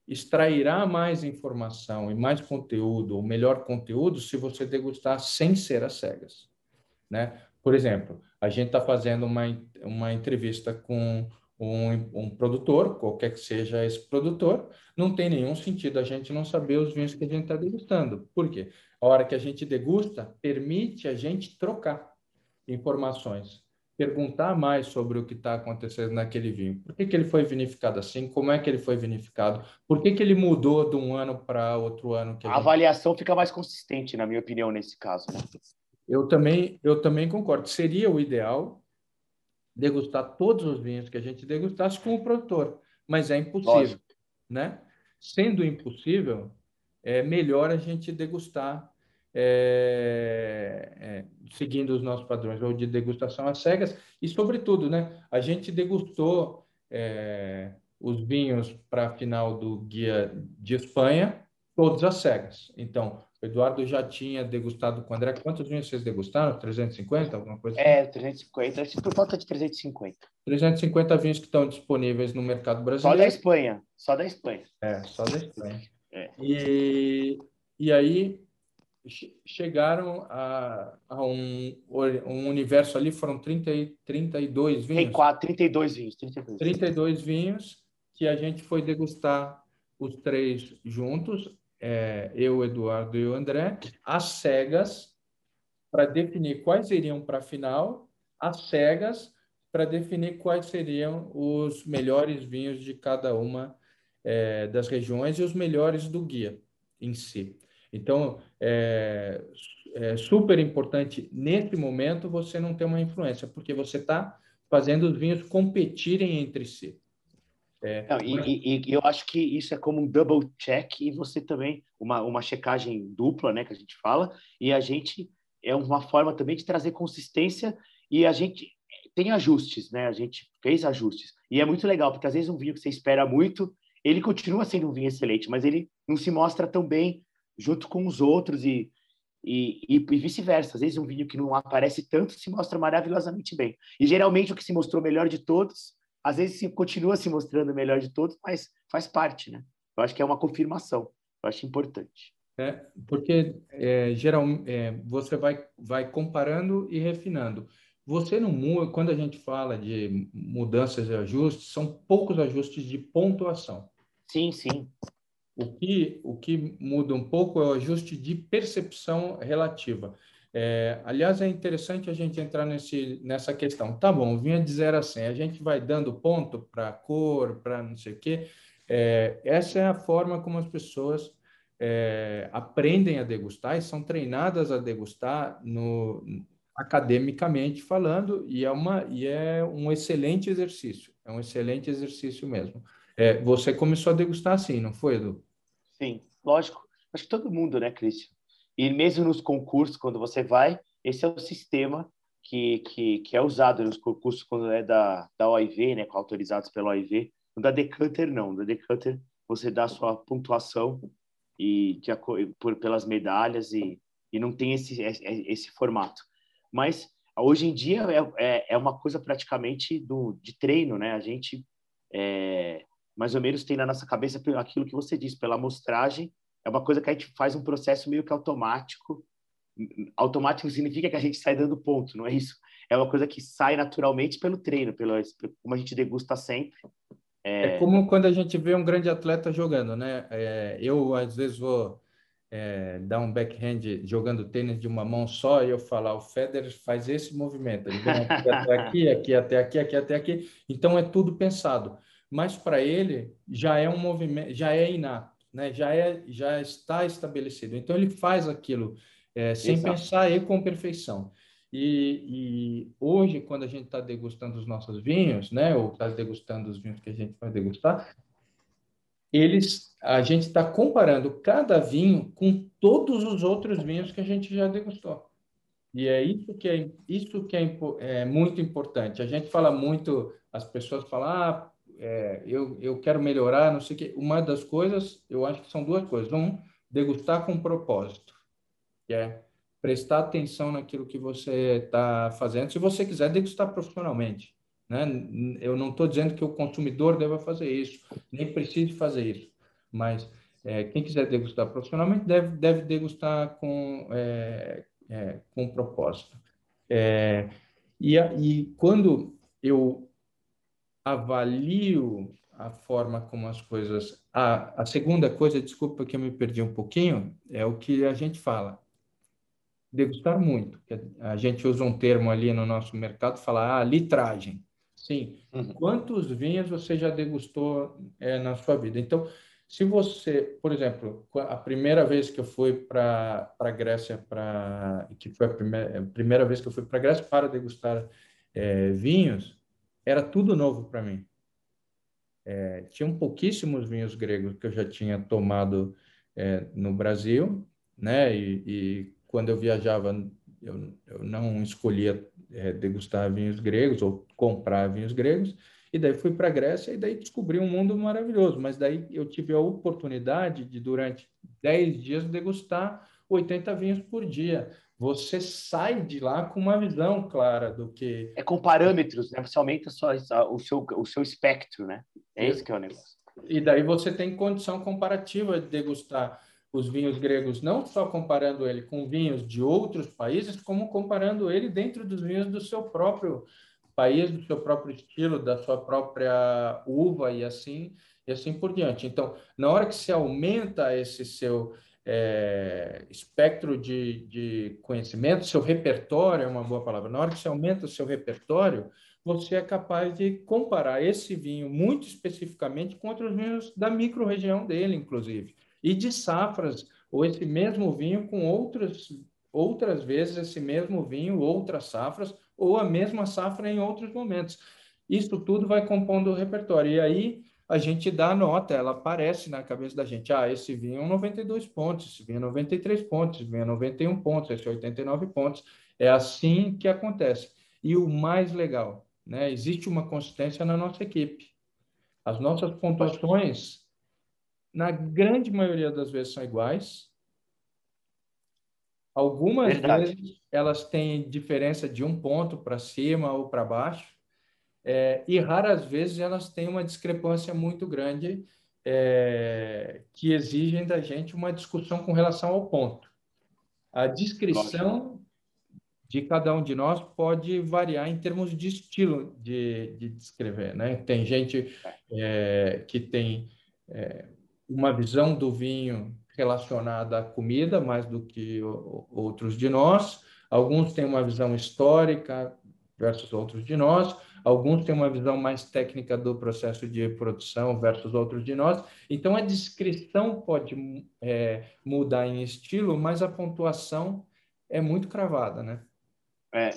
extrairá mais informação e mais conteúdo, ou melhor conteúdo, se você degustar sem ser às cegas. Né? Por exemplo, a gente está fazendo uma, uma entrevista com um, um, produtor, qualquer que seja esse produtor, não tem nenhum sentido a gente não saber os vinhos que a gente está degustando. Por quê? A hora que a gente degusta, permite a gente trocar informações, perguntar mais sobre o que está acontecendo naquele vinho. Por que, que ele foi vinificado assim? Como é que ele foi vinificado? Por que, que ele mudou de um ano para outro ano? a, a gente... avaliação fica mais consistente, na minha opinião, nesse caso. Né? Eu também, eu também concordo. Seria o ideal degustar todos os vinhos que a gente degustasse com o produtor, mas é impossível, Lógico. né? Sendo impossível, é melhor a gente degustar é, é, seguindo os nossos padrões ou de degustação às cegas e, sobretudo, né? A gente degustou é, os vinhos para a final do guia de Espanha todos às cegas. Então, o Eduardo já tinha degustado com o André. Quantos vinhos vocês degustaram? 350? Alguma coisa assim? É, 350. Por falta de 350. 350 vinhos que estão disponíveis no mercado brasileiro. Só da Espanha. Só da Espanha. É, só da Espanha. É. E, e aí chegaram a, a um, um, universo ali, foram 30, 32 vinhos. 34, 32 vinhos. 32. 32 vinhos que a gente foi degustar os três juntos é, eu, Eduardo e o André, às cegas, para definir quais iriam para a final, as cegas para definir quais seriam os melhores vinhos de cada uma é, das regiões e os melhores do guia em si. Então, é, é super importante nesse momento você não ter uma influência, porque você está fazendo os vinhos competirem entre si. É, não, e, e, e, eu acho que isso é como um double check e você também, uma, uma checagem dupla, né, que a gente fala, e a gente é uma forma também de trazer consistência e a gente tem ajustes, né? A gente fez ajustes. E é muito legal, porque às vezes um vinho que você espera muito, ele continua sendo um vinho excelente, mas ele não se mostra tão bem junto com os outros e, e, e, e vice-versa. Às vezes um vinho que não aparece tanto se mostra maravilhosamente bem. E geralmente o que se mostrou melhor de todos, às vezes se, continua se mostrando melhor de todos, mas faz parte, né? Eu acho que é uma confirmação. Eu acho importante. É, porque é, geral, é, você vai, vai comparando e refinando. Você não muda, quando a gente fala de mudanças e ajustes, são poucos ajustes de pontuação. Sim, sim. O que, o que muda um pouco é o ajuste de percepção relativa. É, aliás, é interessante a gente entrar nesse, nessa questão. Tá bom, vinha de 0 a 100, a gente vai dando ponto para cor, para não sei o quê. É, essa é a forma como as pessoas é, aprendem a degustar e são treinadas a degustar no, academicamente falando, e é, uma, e é um excelente exercício, é um excelente exercício mesmo. É, você começou a degustar assim, não foi, Edu? Sim, lógico. Acho que todo mundo, né, Cristian? E mesmo nos concursos, quando você vai, esse é o sistema que, que, que é usado nos concursos quando é da, da OIV, né, autorizados pela OIV. No da Decanter, não. Da Decanter, você dá a sua pontuação e de, por, pelas medalhas e, e não tem esse, esse formato. Mas hoje em dia é, é, é uma coisa praticamente do, de treino, né? A gente é, mais ou menos tem na nossa cabeça aquilo que você disse, pela amostragem, é uma coisa que a gente faz um processo meio que automático. Automático significa que a gente sai dando ponto, não é isso? É uma coisa que sai naturalmente pelo treino, pelo, como a gente degusta sempre. É, é como quando a gente vê um grande atleta jogando, né? É, eu, às vezes, vou é, dar um backhand jogando tênis de uma mão só e eu falar, o Federer faz esse movimento, ele vem aqui até aqui, aqui até aqui, aqui até aqui. Então é tudo pensado. Mas para ele já é um movimento, já é inato, né? Já é, já está estabelecido. Então ele faz aquilo é, sem Exato. pensar e com perfeição. E, e hoje, quando a gente está degustando os nossos vinhos, né, ou está degustando os vinhos que a gente vai degustar, eles, a gente está comparando cada vinho com todos os outros vinhos que a gente já degustou. E é isso que é isso que é, é muito importante. A gente fala muito, as pessoas falam, ah, é, eu, eu quero melhorar, não sei o quê. Uma das coisas, eu acho que são duas coisas. Um, degustar com propósito, que é prestar atenção naquilo que você está fazendo, se você quiser degustar profissionalmente. Né? Eu não estou dizendo que o consumidor deva fazer isso, nem precise fazer isso, mas é, quem quiser degustar profissionalmente deve, deve degustar com, é, é, com propósito. É, e, e quando eu avalio a forma como as coisas. A, a segunda coisa, desculpa que eu me perdi um pouquinho, é o que a gente fala. Degustar muito. A gente usa um termo ali no nosso mercado, fala ah, litragem. Sim. Uhum. Quantos vinhos você já degustou é, na sua vida? Então, se você, por exemplo, a primeira vez que eu fui para a Grécia, pra, que foi a primeira, a primeira vez que eu fui para a Grécia para degustar é, vinhos, era tudo novo para mim. É, tinham pouquíssimos vinhos gregos que eu já tinha tomado é, no Brasil, né? E, e, quando eu viajava, eu, eu não escolhia é, degustar vinhos gregos ou comprar vinhos gregos. E daí fui para a Grécia e daí descobri um mundo maravilhoso. Mas daí eu tive a oportunidade de, durante 10 dias, degustar 80 vinhos por dia. Você sai de lá com uma visão clara do que. É com parâmetros, né? Você aumenta o, seu, o seu espectro, né? É esse que é o negócio. E daí você tem condição comparativa de degustar os vinhos gregos, não só comparando ele com vinhos de outros países, como comparando ele dentro dos vinhos do seu próprio país, do seu próprio estilo, da sua própria uva e assim e assim por diante. Então, na hora que se aumenta esse seu é, espectro de, de conhecimento, seu repertório é uma boa palavra. Na hora que você aumenta o seu repertório, você é capaz de comparar esse vinho muito especificamente com outros vinhos da micro-região dele, inclusive, e de safras, ou esse mesmo vinho com outras, outras vezes esse mesmo vinho, outras safras, ou a mesma safra em outros momentos. Isso tudo vai compondo o repertório. E aí a gente dá a nota, ela aparece na cabeça da gente. Ah, esse vinho é 92 pontos, esse vinho é 93 pontos, esse vinho é 91 pontos, esse é 89 pontos. É assim que acontece. E o mais legal, né? Existe uma consistência na nossa equipe. As nossas pontuações, na grande maioria das vezes, são iguais. Algumas Verdade. vezes elas têm diferença de um ponto para cima ou para baixo, é, e raras vezes elas têm uma discrepância muito grande é, que exigem da gente uma discussão com relação ao ponto. A descrição de cada um de nós pode variar em termos de estilo de, de descrever. Né? Tem gente é, que tem é, uma visão do vinho relacionada à comida mais do que outros de nós. Alguns têm uma visão histórica versus outros de nós. Alguns têm uma visão mais técnica do processo de produção versus outros de nós. Então, a descrição pode é, mudar em estilo, mas a pontuação é muito cravada, né? É,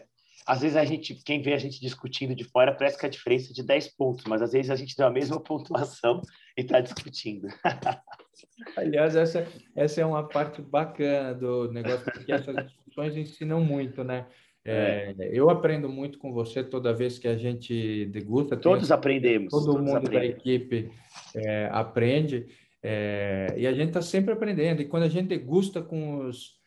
às vezes a gente, quem vê a gente discutindo de fora, parece que a diferença é de 10 pontos, mas às vezes a gente deu a mesma pontuação e está discutindo. Aliás, essa, essa é uma parte bacana do negócio, porque essas discussões ensinam muito, né? É, é. Eu aprendo muito com você toda vez que a gente degusta. Todos aprendemos. Todo todos mundo aprendemos. da equipe é, aprende. É, e a gente está sempre aprendendo. E quando a gente degusta com os,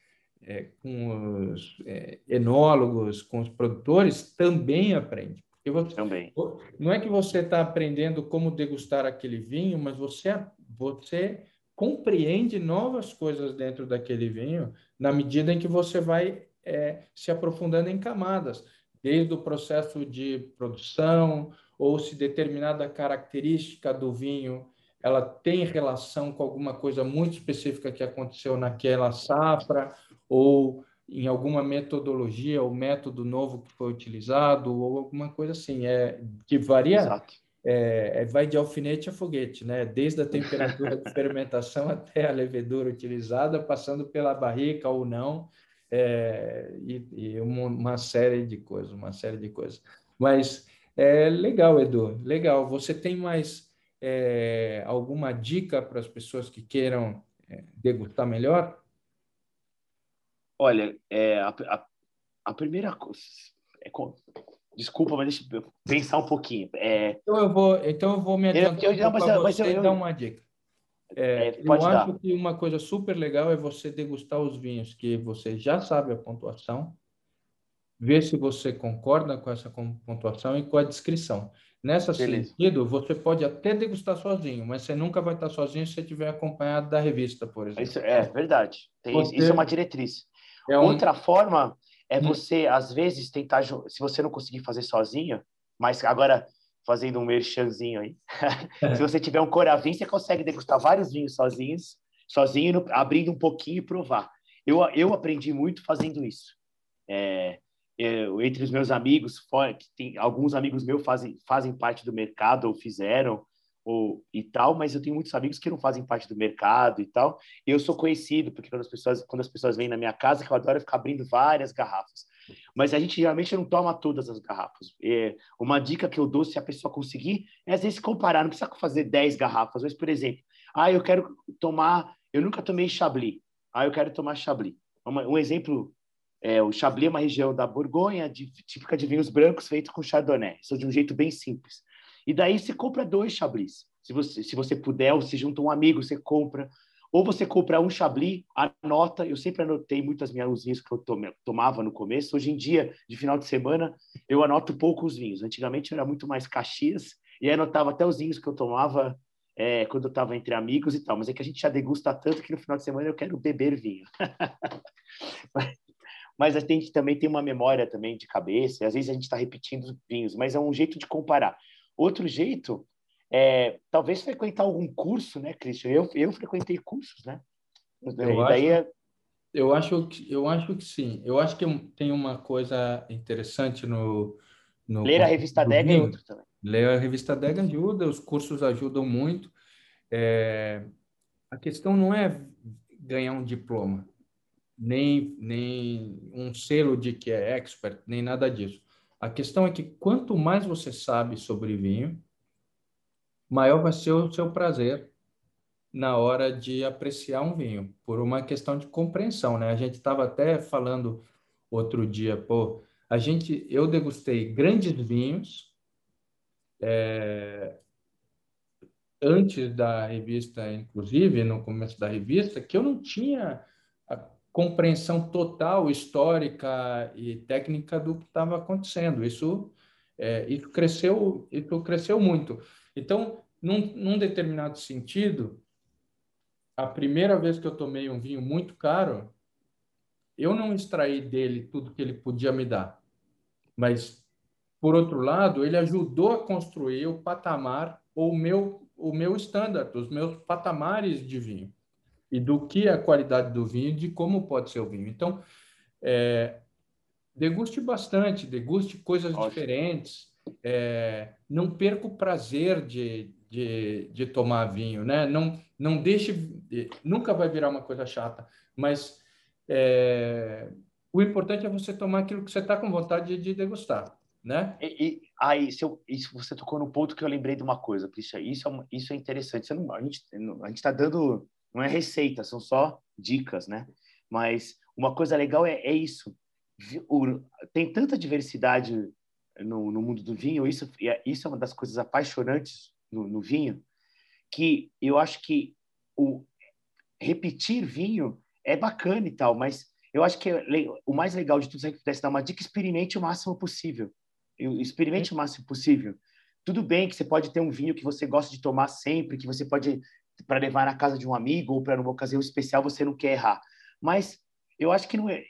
é, com os é, enólogos, com os produtores, também aprende. Porque você, também. Não é que você está aprendendo como degustar aquele vinho, mas você, você compreende novas coisas dentro daquele vinho na medida em que você vai é, se aprofundando em camadas, desde o processo de produção ou se determinada característica do vinho ela tem relação com alguma coisa muito específica que aconteceu naquela safra ou em alguma metodologia ou método novo que foi utilizado ou alguma coisa assim. É que varia é, é, vai de alfinete a foguete né? Desde a temperatura de fermentação até a levedura utilizada passando pela barrica ou não é, e, e uma, série de coisas uma série de coisas mas é legal Edu legal você tem mais é, alguma dica para as pessoas que queiram é, degustar melhor Olha, é, a, a, a, primeira coisa. É, desculpa, mas deixa eu pensar um pouquinho. É, então, eu vou, então eu vou me adiantar eu, eu, um mas, mas eu, eu, dar uma dica. É, é, eu dar. acho que uma coisa super legal é você degustar os vinhos que você já sabe a pontuação, ver se você concorda com essa pontuação e com a descrição. Nessa Beleza. sentido, você pode até degustar sozinho, mas você nunca vai estar sozinho se você estiver acompanhado da revista, por exemplo. Isso é verdade. Tem, você... Isso é uma diretriz. É um... Outra forma é hum. você, às vezes, tentar, se você não conseguir fazer sozinho, mas agora fazendo um merchanzinho aí, é. se você tiver um coravim, você consegue degustar vários vinhos sozinhos, sozinho, abrindo um pouquinho e provar. Eu, eu aprendi muito fazendo isso. É, eu, entre os meus amigos, tem, alguns amigos meus fazem, fazem parte do mercado ou fizeram, ou e tal, mas eu tenho muitos amigos que não fazem parte do mercado e tal. E eu sou conhecido porque quando as pessoas quando as pessoas vêm na minha casa, que eu adoro ficar abrindo várias garrafas. Mas a gente geralmente não toma todas as garrafas. É, uma dica que eu dou se a pessoa conseguir é às vezes comparar, não precisa fazer 10 garrafas, mas por exemplo, ah, eu quero tomar, eu nunca tomei Chablis. Ah, eu quero tomar Chablis. Um, exemplo é, o Chablis é uma região da Borgonha, de, típica de vinhos brancos feito com Chardonnay. Isso de um jeito bem simples. E daí você compra dois Chablis. Se você, se você puder, ou se junta um amigo, você compra. Ou você compra um Chablis, anota. Eu sempre anotei muitas minhas vinhos que eu tomava no começo. Hoje em dia, de final de semana, eu anoto poucos vinhos. Antigamente era muito mais Caxias e anotava até os vinhos que eu tomava é, quando eu estava entre amigos e tal. Mas é que a gente já degusta tanto que no final de semana eu quero beber vinho. mas a gente também tem uma memória também de cabeça. Às vezes a gente está repetindo vinhos, mas é um jeito de comparar. Outro jeito é talvez frequentar algum curso, né, Christian? Eu, eu frequentei cursos, né? Eu daí acho, é... eu acho que eu acho que sim. Eu acho que tem uma coisa interessante no, no ler a revista Dega é outro também. Ler a revista Dega ajuda, os cursos ajudam muito. É, a questão não é ganhar um diploma, nem, nem um selo de que é expert, nem nada disso. A questão é que quanto mais você sabe sobre vinho, maior vai ser o seu prazer na hora de apreciar um vinho, por uma questão de compreensão, né? A gente estava até falando outro dia, pô, a gente, eu degustei grandes vinhos é, antes da revista, inclusive no começo da revista, que eu não tinha compreensão total histórica e técnica do que estava acontecendo. Isso, é, isso cresceu, isso cresceu muito. Então, num, num determinado sentido, a primeira vez que eu tomei um vinho muito caro, eu não extraí dele tudo que ele podia me dar. Mas, por outro lado, ele ajudou a construir o patamar ou o meu, o meu standard, os meus patamares de vinho e do que é a qualidade do vinho, de como pode ser o vinho. Então, é, deguste bastante, deguste coisas Ótimo. diferentes, é, não perca o prazer de, de, de, tomar vinho, né? Não, não deixe, nunca vai virar uma coisa chata, mas é, o importante é você tomar aquilo que você está com vontade de, de degustar, né? E, e aí, se eu, isso você tocou no ponto que eu lembrei de uma coisa, Isso, isso é, isso é interessante. Não, a gente a está dando não é receita, são só dicas, né? Mas uma coisa legal é, é isso. Tem tanta diversidade no, no, mundo do vinho, isso, é, isso é uma das coisas apaixonantes no, no vinho, que eu acho que o repetir vinho é bacana e tal, mas eu acho que é, o mais legal de tudo, se a gente pudesse dar uma dica, experimente o máximo possível. Experimente o máximo possível. Tudo bem que você pode ter um vinho que você gosta de tomar sempre, que você pode para levar na casa de um amigo ou para numa ocasião especial você não quer errar. Mas eu acho que não é.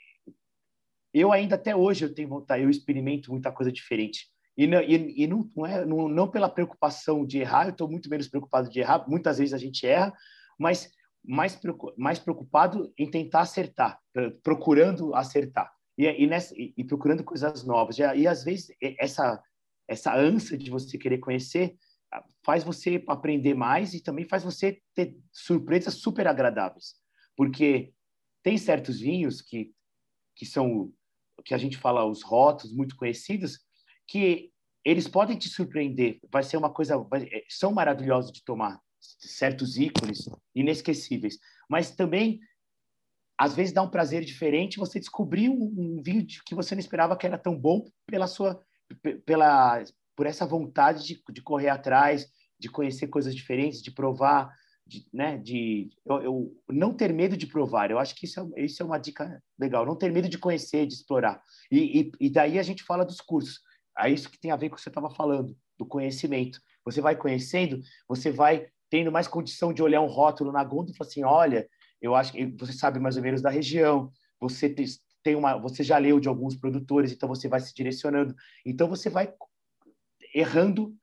Eu ainda até hoje eu tenho vontade, eu experimento muita coisa diferente. E não, e, e não, não, é, não, não pela preocupação de errar, eu estou muito menos preocupado de errar. Muitas vezes a gente erra, mas mais, mais preocupado em tentar acertar, procurando acertar. E, e, nessa, e, e procurando coisas novas. E, e às vezes essa, essa ânsia de você querer conhecer faz você aprender mais e também faz você ter surpresas super agradáveis. Porque tem certos vinhos que, que são, que a gente fala, os rótulos muito conhecidos, que eles podem te surpreender. Vai ser uma coisa, é, são maravilhosos de tomar, certos ícones inesquecíveis. Mas também, às vezes, dá um prazer diferente você descobrir um, um vinho que você não esperava que era tão bom pela sua, pela por essa vontade de, de correr atrás, de conhecer coisas diferentes, de provar, de, né, de eu, eu, não ter medo de provar. Eu acho que isso é, isso é uma dica legal, não ter medo de conhecer, de explorar. E, e, e daí a gente fala dos cursos. É isso que tem a ver com o que você estava falando, do conhecimento. Você vai conhecendo, você vai tendo mais condição de olhar um rótulo na gôndola e falar assim, olha, eu acho que você sabe mais ou menos da região, você tem uma, você já leu de alguns produtores, então você vai se direcionando. Então você vai errando,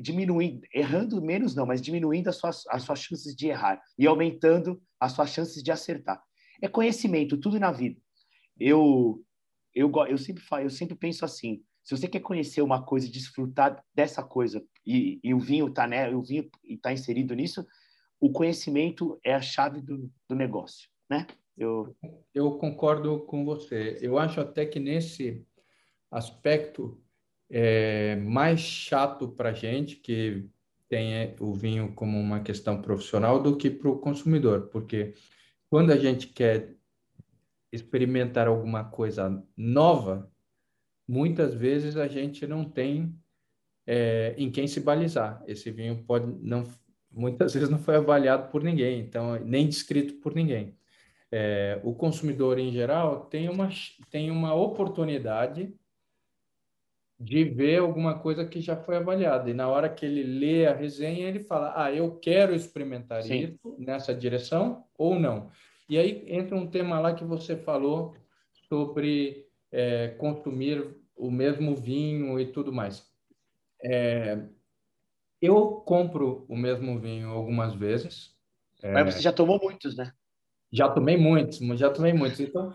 diminuindo, errando menos não, mas diminuindo as suas, as suas chances de errar e aumentando as suas chances de acertar. É conhecimento, tudo na vida. Eu eu, eu sempre falo, eu sempre penso assim, se você quer conhecer uma coisa e desfrutar dessa coisa e, e o vinho está né, o vinho está inserido nisso, o conhecimento é a chave do, do negócio, né? Eu... eu concordo com você. Eu acho até que nesse aspecto é mais chato para a gente que tem o vinho como uma questão profissional do que para o consumidor, porque quando a gente quer experimentar alguma coisa nova, muitas vezes a gente não tem é, em quem se balizar. Esse vinho pode não, muitas vezes não foi avaliado por ninguém, então nem descrito por ninguém. É, o consumidor em geral tem uma tem uma oportunidade de ver alguma coisa que já foi avaliada. E na hora que ele lê a resenha, ele fala: Ah, eu quero experimentar Sim. isso nessa direção ou não. E aí entra um tema lá que você falou sobre é, consumir o mesmo vinho e tudo mais. É, eu compro o mesmo vinho algumas vezes. É, Mas você já tomou muitos, né? Já tomei muitos, já tomei muitos. Então,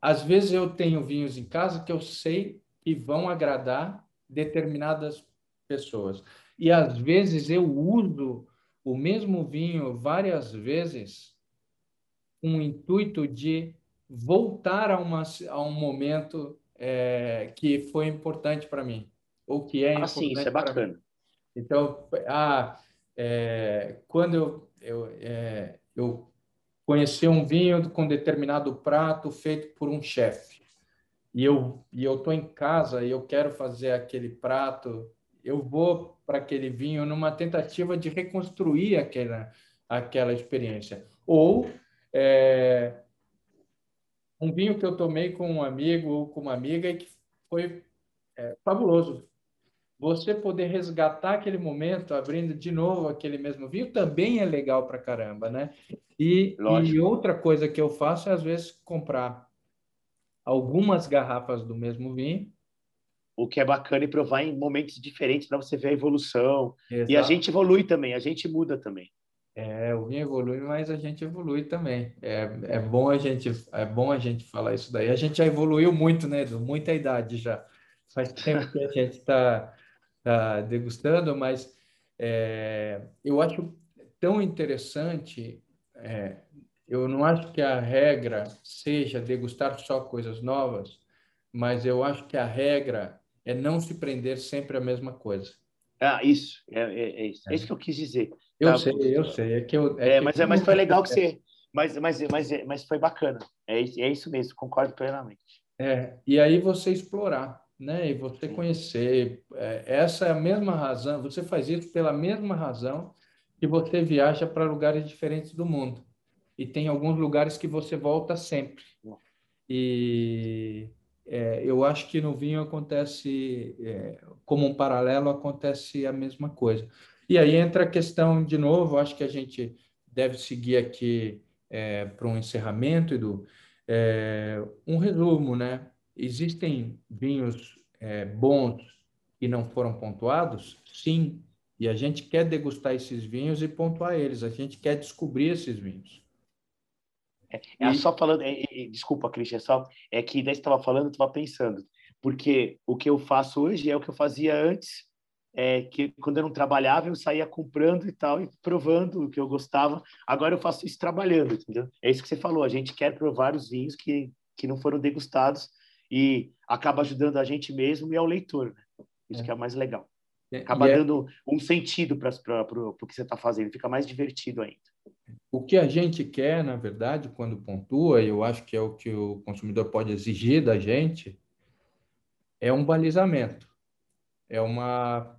às vezes eu tenho vinhos em casa que eu sei que vão agradar determinadas pessoas. E às vezes eu uso o mesmo vinho várias vezes com o intuito de voltar a, uma, a um momento é, que foi importante para mim, ou que é ah, importante. Sim, isso é bacana. Então, ah, é, quando eu, eu, é, eu conheci um vinho com determinado prato feito por um chefe, e eu e eu estou em casa e eu quero fazer aquele prato, eu vou para aquele vinho numa tentativa de reconstruir aquela, aquela experiência. Ou é, um vinho que eu tomei com um amigo ou com uma amiga e que foi é, fabuloso. Você poder resgatar aquele momento, abrindo de novo aquele mesmo vinho, também é legal para caramba, né? E, e outra coisa que eu faço é, às vezes, comprar algumas garrafas do mesmo vinho. O que é bacana e provar em momentos diferentes para você ver a evolução. Exato. E a gente evolui também, a gente muda também. É, o vinho evolui, mas a gente evolui também. É, é, bom a gente, é bom a gente falar isso daí. A gente já evoluiu muito, né, Edu? Muita idade já. Faz tempo que a gente está tá degustando, mas é, eu acho tão interessante. É, eu não acho que a regra seja degustar só coisas novas, mas eu acho que a regra é não se prender sempre à mesma coisa. Ah, isso, é, é, é isso. É. é isso que eu quis dizer. Eu tá? sei, eu sei. É que eu, é, é mas, é, mas foi legal que você. Mas, mas, mas, mas foi bacana. É, é isso mesmo, concordo plenamente. É, e aí você explorar, né? E você conhecer. É, essa é a mesma razão, você faz isso pela mesma razão que você viaja para lugares diferentes do mundo. E tem alguns lugares que você volta sempre. E é, eu acho que no vinho acontece, é, como um paralelo, acontece a mesma coisa. E aí entra a questão, de novo, acho que a gente deve seguir aqui é, para um encerramento, Edu, é, um resumo, né? Existem vinhos é, bons que não foram pontuados? Sim, e a gente quer degustar esses vinhos e pontuar eles, a gente quer descobrir esses vinhos. É, é e... só falando, é, é, desculpa, Cristian, só é que daí estava falando, eu estava pensando, porque o que eu faço hoje é o que eu fazia antes é, que quando eu não trabalhava, eu saía comprando e tal, e provando o que eu gostava. Agora eu faço isso trabalhando, entendeu? É isso que você falou, a gente quer provar os vinhos que, que não foram degustados e acaba ajudando a gente mesmo e ao leitor, né? Isso é. que é mais legal. É, acaba é... dando um sentido para o que você está fazendo, fica mais divertido ainda. O que a gente quer, na verdade, quando pontua, e eu acho que é o que o consumidor pode exigir da gente, é um balizamento, é uma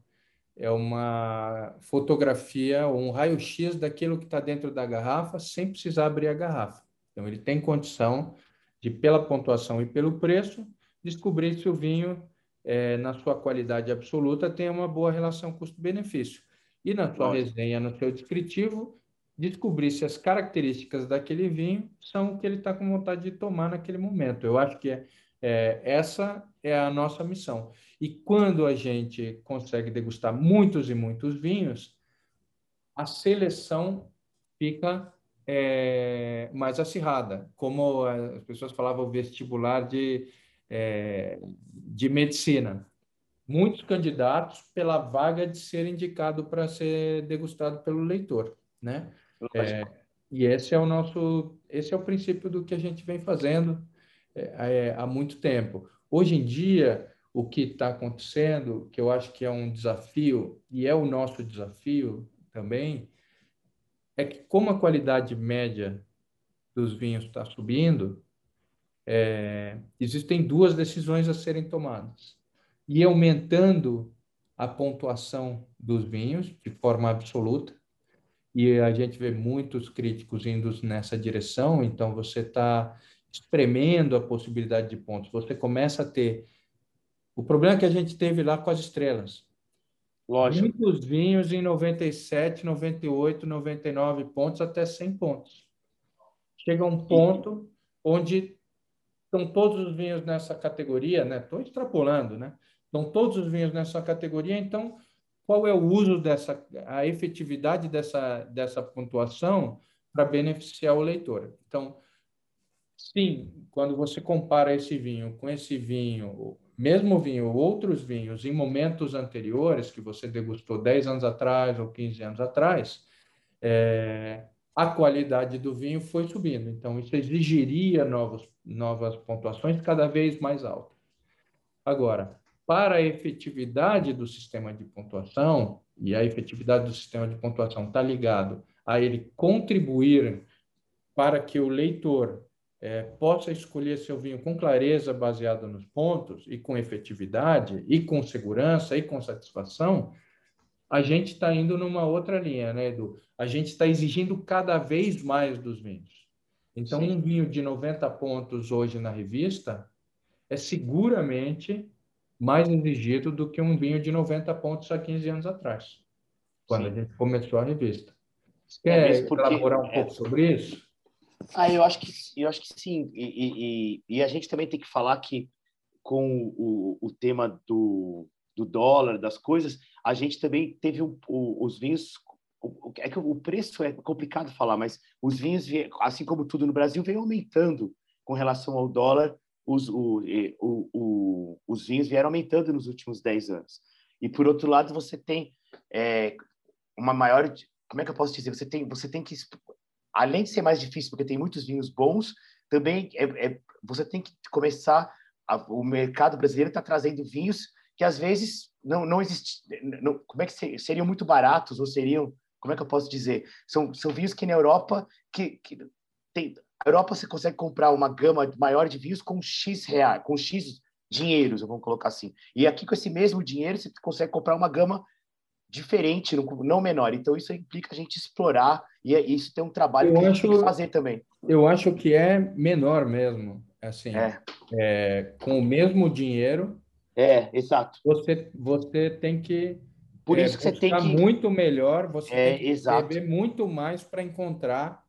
é uma fotografia um raio-x daquilo que está dentro da garrafa sem precisar abrir a garrafa. Então, ele tem condição de, pela pontuação e pelo preço, descobrir se o vinho, é, na sua qualidade absoluta, tem uma boa relação custo-benefício. E na sua Nossa. resenha, no seu descritivo, descobrir se as características daquele vinho são o que ele está com vontade de tomar naquele momento. Eu acho que é, é, essa é a nossa missão. E quando a gente consegue degustar muitos e muitos vinhos, a seleção fica é, mais acirrada, como as pessoas falavam vestibular de, é, de medicina. Muitos candidatos pela vaga de ser indicado para ser degustado pelo leitor, né? É, e esse é o nosso, esse é o princípio do que a gente vem fazendo é, é, há muito tempo. Hoje em dia, o que está acontecendo, que eu acho que é um desafio, e é o nosso desafio também, é que como a qualidade média dos vinhos está subindo, é, existem duas decisões a serem tomadas. E aumentando a pontuação dos vinhos de forma absoluta, e a gente vê muitos críticos indo nessa direção, então você está espremendo a possibilidade de pontos. Você começa a ter o problema que a gente teve lá com as estrelas. Lógico. Muitos vinhos em 97, 98, 99 pontos até 100 pontos. Chega um ponto onde estão todos os vinhos nessa categoria, né? Estou extrapolando, né? Estão todos os vinhos nessa categoria, então qual é o uso dessa, a efetividade dessa, dessa pontuação para beneficiar o leitor. Então, sim, quando você compara esse vinho com esse vinho, mesmo vinho, outros vinhos em momentos anteriores que você degustou 10 anos atrás ou 15 anos atrás, é, a qualidade do vinho foi subindo. Então, isso exigiria novos, novas pontuações cada vez mais altas. Agora, para a efetividade do sistema de pontuação, e a efetividade do sistema de pontuação está ligado a ele contribuir para que o leitor é, possa escolher seu vinho com clareza, baseado nos pontos, e com efetividade, e com segurança, e com satisfação, a gente está indo numa outra linha, né, Edu? A gente está exigindo cada vez mais dos vinhos. Então, Sim. um vinho de 90 pontos hoje na revista é seguramente mais exigido do que um vinho de 90 pontos há 15 anos atrás, quando Sim. a gente começou a revista. Você é quer é porque, elaborar um é... pouco sobre isso? Ah, eu acho que, eu acho que sim. E, e, e a gente também tem que falar que com o, o tema do, do dólar, das coisas, a gente também teve um, o, os vinhos. O, é que o preço é complicado falar, mas os vinhos, assim como tudo no Brasil, vem aumentando com relação ao dólar. Os, o, o, os vinhos vieram aumentando nos últimos 10 anos. E, por outro lado, você tem é, uma maior. Como é que eu posso dizer? Você tem, você tem que. Além de ser mais difícil, porque tem muitos vinhos bons, também é, é você tem que começar. A, o mercado brasileiro está trazendo vinhos que às vezes não não existe, não, como é que seriam muito baratos ou seriam, como é que eu posso dizer, são são vinhos que na Europa que, que tem a Europa você consegue comprar uma gama maior de vinhos com x reais, com x dinheiros, vamos colocar assim. E aqui com esse mesmo dinheiro você consegue comprar uma gama diferente, não menor. Então isso implica a gente explorar e é, isso tem um trabalho eu que acho, a gente tem que fazer também. Eu acho que é menor mesmo, assim, é. É, com o mesmo dinheiro é, exato. Você, você tem que. Por isso é, que você tem que. muito melhor, você é, tem que exato. beber muito mais para encontrar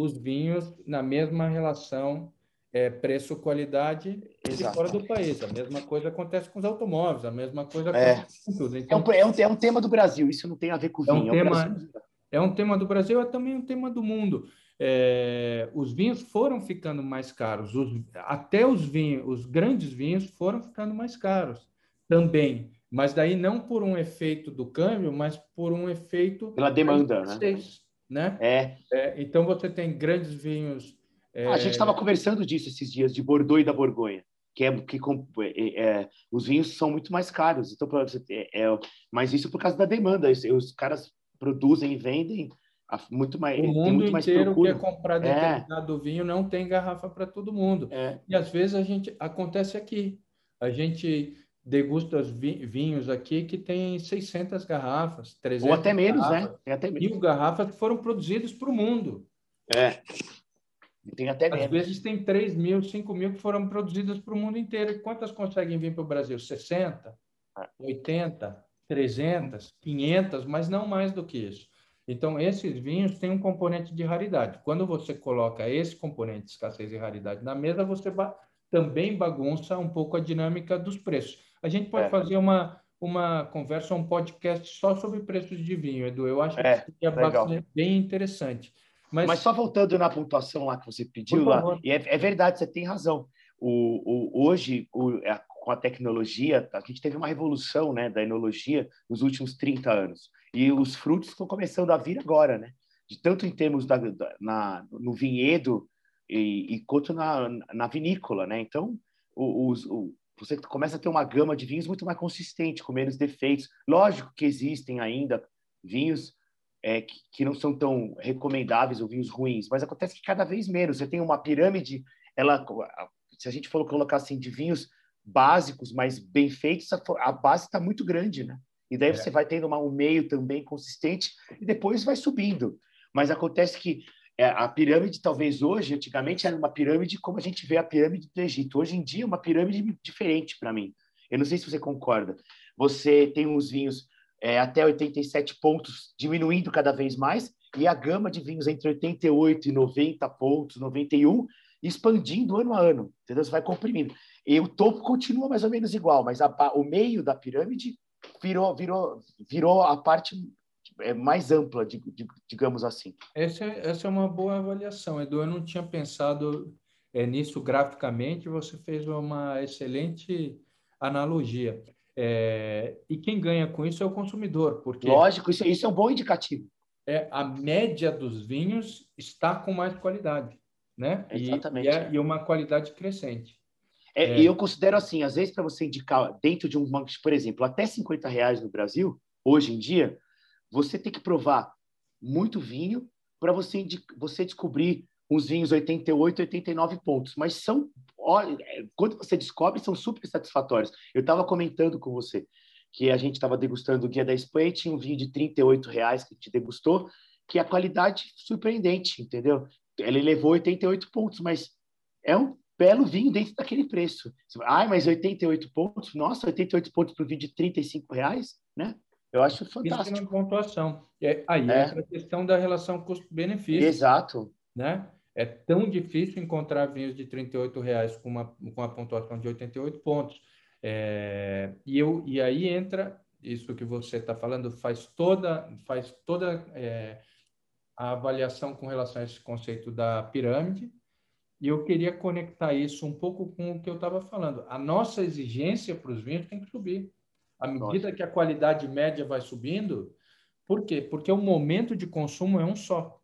os vinhos na mesma relação é, preço-qualidade de fora do país. A mesma coisa acontece com os automóveis, a mesma coisa é. acontece com tudo. Então, é, um, é, um, é um tema do Brasil, isso não tem a ver com o vinho. É um, tema, é um tema do Brasil, é também um tema do mundo é, os vinhos foram ficando mais caros, os, até os vinhos, os grandes vinhos foram ficando mais caros também, mas daí não por um efeito do câmbio, mas por um efeito pela demanda, né? Né? É. é. Então você tem grandes vinhos. É... A gente estava conversando disso esses dias de Bordeaux e da Borgonha que é que é, é, os vinhos são muito mais caros. Então, é, é, mas isso por causa da demanda. Os caras produzem e vendem muito mais, o mundo inteiro quer comprar é. determinado vinho, não tem garrafa para todo mundo. E às vezes a gente acontece aqui. A gente degusta os vinhos aqui que tem 600 garrafas, 300 Ou até menos, né? garrafas, né? Tem até menos. Mil garrafas que foram produzidas para o mundo. É. Tem até menos. Às vezes tem 3 mil, 5 mil que foram produzidas para o mundo inteiro. E quantas conseguem vir para o Brasil? 60? 80? 300? 500? Mas não mais do que isso. Então, esses vinhos têm um componente de raridade. Quando você coloca esse componente de escassez e raridade na mesa, você ba também bagunça um pouco a dinâmica dos preços. A gente pode é. fazer uma, uma conversa, um podcast só sobre preços de vinho, Edu. Eu acho é, que é bastante, bem interessante. Mas... Mas só voltando na pontuação lá que você pediu lá, e é, é, verdade, você tem razão. O, o, hoje, o, a, com a tecnologia, a gente teve uma revolução né, da enologia nos últimos 30 anos. E os frutos estão começando a vir agora, né? De tanto em termos da, da na, no vinhedo e, e, quanto na, na vinícola, né? Então, os, você começa a ter uma gama de vinhos muito mais consistente, com menos defeitos. Lógico que existem ainda vinhos é, que, que, não são tão recomendáveis ou vinhos ruins, mas acontece que cada vez menos. Você tem uma pirâmide, ela, se a gente for colocar assim, de vinhos básicos, mas bem feitos, a, a base está muito grande, né? E daí é. você vai tendo uma, um meio também consistente e depois vai subindo. Mas acontece que a pirâmide, talvez hoje, antigamente era uma pirâmide como a gente vê a pirâmide do Egito. Hoje em dia é uma pirâmide diferente para mim. Eu não sei se você concorda. Você tem uns vinhos é, até 87 pontos, diminuindo cada vez mais, e a gama de vinhos entre 88 e 90 pontos, 91, expandindo ano a ano. Entendeu? Você vai comprimindo. E o topo continua mais ou menos igual, mas a, o meio da pirâmide virou, virou, virou a parte é mais ampla, digamos assim. Essa, é, essa é uma boa avaliação, Edu. Eu não tinha pensado é, nisso graficamente, você fez uma excelente analogia. É, e quem ganha com isso é o consumidor, porque... Lógico, isso, isso é um bom indicativo. É, a média dos vinhos está com mais qualidade, né? Exatamente. E, e, é, e uma qualidade crescente. É, é. E eu considero assim, às vezes para você indicar dentro de um banco, por exemplo, até 50 reais no Brasil, hoje em dia, você tem que provar muito vinho para você, você descobrir uns vinhos 88, 89 pontos. Mas são, olha, é, quando você descobre, são super satisfatórios. Eu estava comentando com você que a gente estava degustando o Guia da Espanha, tinha um vinho de 38 reais que a gente degustou, que a qualidade surpreendente, entendeu? Ele levou 88 pontos, mas é um belo vinho dentro daquele preço. Ai, mas 88 pontos? Nossa, 88 pontos para o vinho de 35 reais, né? Eu acho fantástico. Isso é uma pontuação. É, aí é. a questão da relação custo-benefício. Exato. Né? É tão difícil encontrar vinhos de 38 reais com uma, com uma pontuação de 88 pontos. É, e, eu, e aí entra isso que você está falando, faz toda, faz toda é, a avaliação com relação a esse conceito da pirâmide, e eu queria conectar isso um pouco com o que eu estava falando. A nossa exigência para os vinhos tem que subir. À medida nossa. que a qualidade média vai subindo, por quê? Porque o momento de consumo é um só.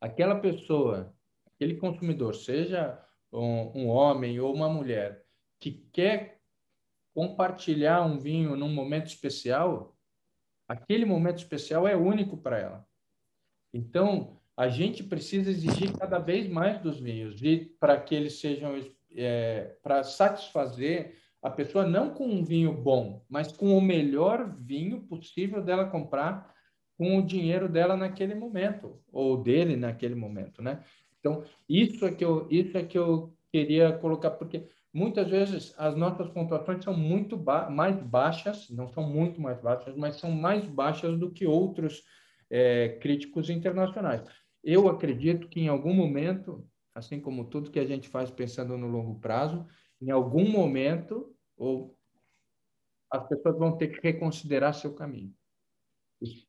Aquela pessoa, aquele consumidor, seja um, um homem ou uma mulher, que quer compartilhar um vinho num momento especial, aquele momento especial é único para ela. Então, a gente precisa exigir cada vez mais dos vinhos para que eles sejam é, para satisfazer a pessoa não com um vinho bom, mas com o melhor vinho possível dela comprar com o dinheiro dela naquele momento ou dele naquele momento, né? Então isso é que eu isso é que eu queria colocar porque muitas vezes as nossas pontuações são muito ba mais baixas, não são muito mais baixas, mas são mais baixas do que outros é, críticos internacionais. Eu acredito que em algum momento, assim como tudo que a gente faz pensando no longo prazo, em algum momento, ou as pessoas vão ter que reconsiderar seu caminho.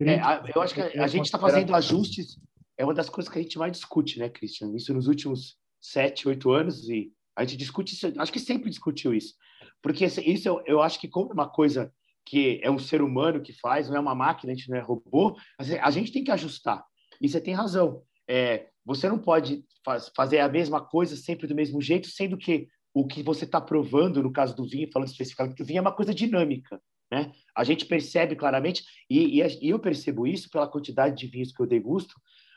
É, eu acho que a, a gente está fazendo ajustes, é uma das coisas que a gente mais discute, né, Cristian? Isso nos últimos sete, oito anos, e a gente discute isso, acho que sempre discutiu isso. Porque isso eu, eu acho que como é uma coisa que é um ser humano que faz, não é uma máquina, a gente não é robô, a gente tem que ajustar. E você tem razão. É, você não pode faz, fazer a mesma coisa sempre do mesmo jeito, sendo que o que você está provando, no caso do vinho, falando especificamente do vinho, é uma coisa dinâmica. Né? A gente percebe claramente, e, e, eu percebo isso pela quantidade de vinhos que eu degusto,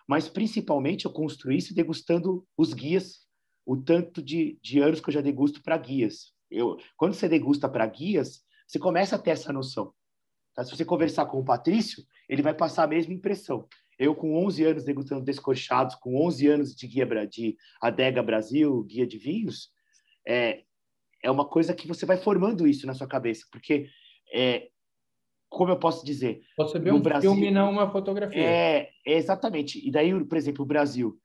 mas principalmente eu construí isso degustando os guias, o tanto de, de anos que eu já degusto para guias. Eu, quando você degusta para guias, você começa a ter essa noção. Tá? Se você conversar com o Patrício, ele vai passar a mesma impressão. Eu, com 11 anos degustando descorchados, com 11 anos de guia de Adega Brasil, guia de vinhos, é, é uma coisa que você vai formando isso na sua cabeça, porque, é, como eu posso dizer... Você vê um Brasil, filme, não uma fotografia. É, exatamente. E daí, por exemplo, o Brasil,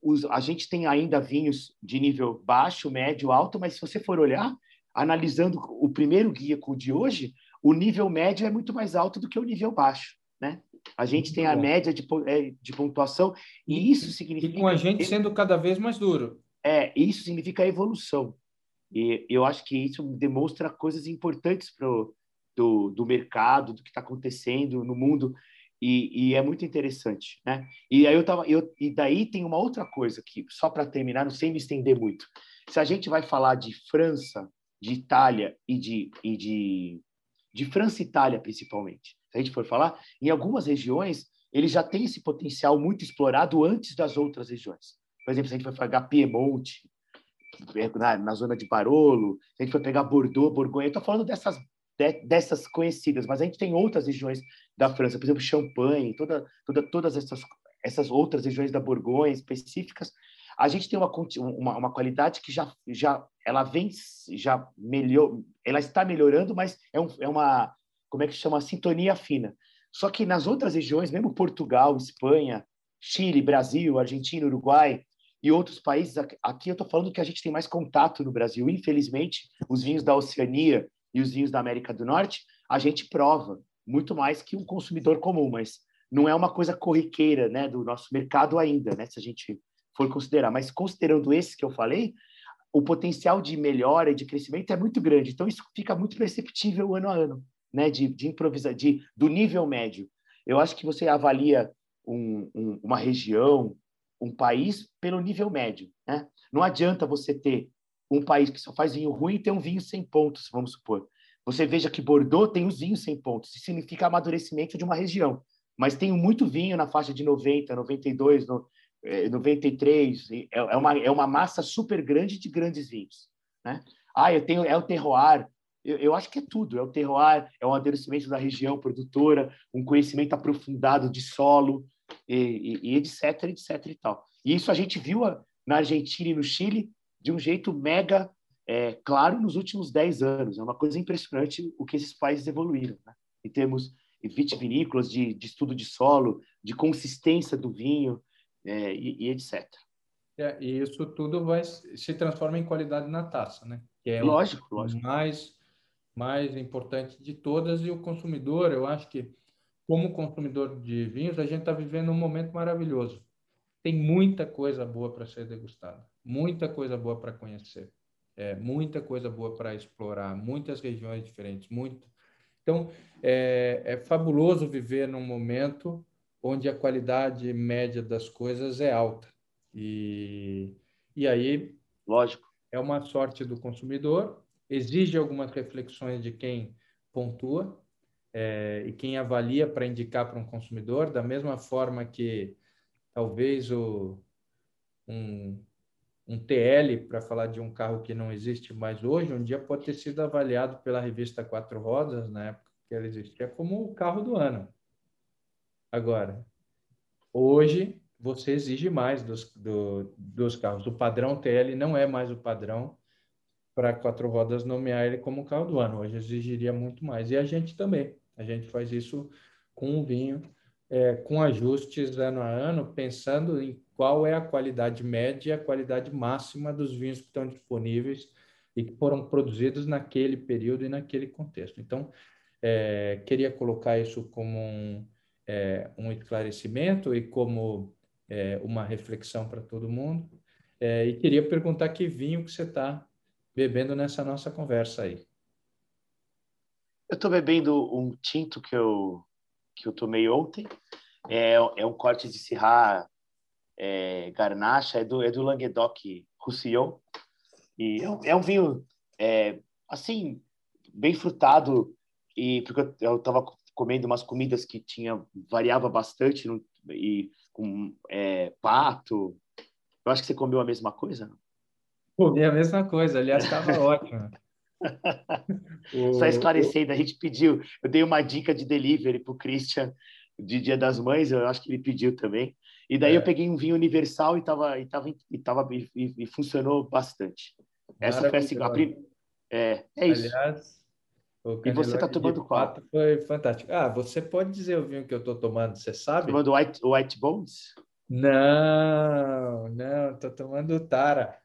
os, a gente tem ainda vinhos de nível baixo, médio, alto, mas se você for olhar, analisando o primeiro guia com o de hoje, o nível médio é muito mais alto do que o nível baixo, né? A gente tem a média de, é, de pontuação e isso significa... E com a gente sendo cada vez mais duro. É, isso significa evolução. E eu acho que isso demonstra coisas importantes pro, do, do mercado, do que está acontecendo no mundo, e, e, é muito interessante, né? E aí eu tava, eu, e daí tem uma outra coisa que só para terminar, não sei me estender muito. Se a gente vai falar de França, de Itália e de, e de, de França e Itália principalmente, se a gente for falar, em algumas regiões ele já tem esse potencial muito explorado antes das outras regiões. Por exemplo, se a gente for pegar Piemonte, na, na zona de Barolo, se a gente for pegar Bordeaux, Borgonha, eu estou falando dessas, de, dessas conhecidas, mas a gente tem outras regiões da França, por exemplo, Champagne, toda, toda, todas essas, essas outras regiões da Borgonha específicas, a gente tem uma, uma, uma, qualidade que já, já ela vem já melhor, ela está melhorando, mas é, um, é uma como é que chama? Sintonia fina. Só que nas outras regiões, mesmo Portugal, Espanha, Chile, Brasil, Argentina, Uruguai e outros países, aqui eu estou falando que a gente tem mais contato no Brasil. Infelizmente, os vinhos da Oceania e os vinhos da América do Norte, a gente prova. muito mais que um consumidor comum, mas não é uma coisa corriqueira, né, do nosso mercado ainda, né, se a gente for considerar. Mas considerando esses que eu falei, o potencial de melhora e de crescimento é muito grande. Então isso fica muito perceptível ano a ano, né, de, de improvisar, de do nível médio. Eu acho que você avalia um, um, uma região, um país pelo nível médio, né? Não adianta você ter um país que só faz vinho ruim e ter um vinho sem pontos, vamos supor. Você veja que Bordeaux tem os vinhos sem pontos, isso significa amadurecimento de uma região. Mas tem muito vinho na faixa de 90, 92, no, 93, é, é, uma, é uma massa super grande de grandes vinhos. Né? Ah, eu tenho, é o terroir. Eu, eu acho que é tudo. É o terroir, é o amadurecimento da região produtora, um conhecimento aprofundado de solo, e, e, e etc, etc e tal. E isso a gente viu na Argentina e no Chile de um jeito mega é, claro nos últimos 10 anos. É uma coisa impressionante o que esses países evoluíram, né? em termos vitivinícolas, de, de estudo de solo, de consistência do vinho é, e, e, etc. É, e isso tudo vai se transforma em qualidade na taça, né? Que é lógico, o lógico. mais mais importante de todas e o consumidor, eu acho que como consumidor de vinhos, a gente está vivendo um momento maravilhoso. Tem muita coisa boa para ser degustada, muita coisa boa para conhecer, é, muita coisa boa para explorar, muitas regiões diferentes, muito. Então, é, é fabuloso viver num momento onde a qualidade média das coisas é alta. E, e aí, lógico, é uma sorte do consumidor, exige algumas reflexões de quem pontua, é, e quem avalia para indicar para um consumidor, da mesma forma que talvez o, um, um TL, para falar de um carro que não existe mais hoje, um dia pode ter sido avaliado pela revista Quatro Rodas, na época que ela existia, como o carro do ano. Agora, hoje você exige mais dos, do, dos carros. O padrão TL não é mais o padrão para quatro rodas nomear ele como carro do ano. Hoje exigiria muito mais. E a gente também. A gente faz isso com o vinho, é, com ajustes ano a ano, pensando em qual é a qualidade média e a qualidade máxima dos vinhos que estão disponíveis e que foram produzidos naquele período e naquele contexto. Então, é, queria colocar isso como um, é, um esclarecimento e como é, uma reflexão para todo mundo. É, e queria perguntar que vinho que você está bebendo nessa nossa conversa aí. Eu estou bebendo um tinto que eu, que eu tomei ontem. É, é um corte de Syrah é, Garnacha, é do, é do Languedoc Roussillon. E é um, é um vinho, é, assim, bem frutado. E porque eu estava comendo umas comidas que tinha variava bastante e com é, pato. Eu acho que você comeu a mesma coisa. Comi a mesma coisa, aliás, estava ótimo. Só esclarecendo, a gente pediu, eu dei uma dica de delivery para o Christian de Dia das Mães, eu acho que ele pediu também. E daí é. eu peguei um vinho universal e tava, e tava, e, tava, e, e funcionou bastante. Essa foi a segunda. É, é isso. Aliás, e você está tomando qual? Foi fantástico. Ah, você pode dizer o vinho que eu estou tomando, você sabe? Tomando White, White Bones? Não, não, estou tomando Tara.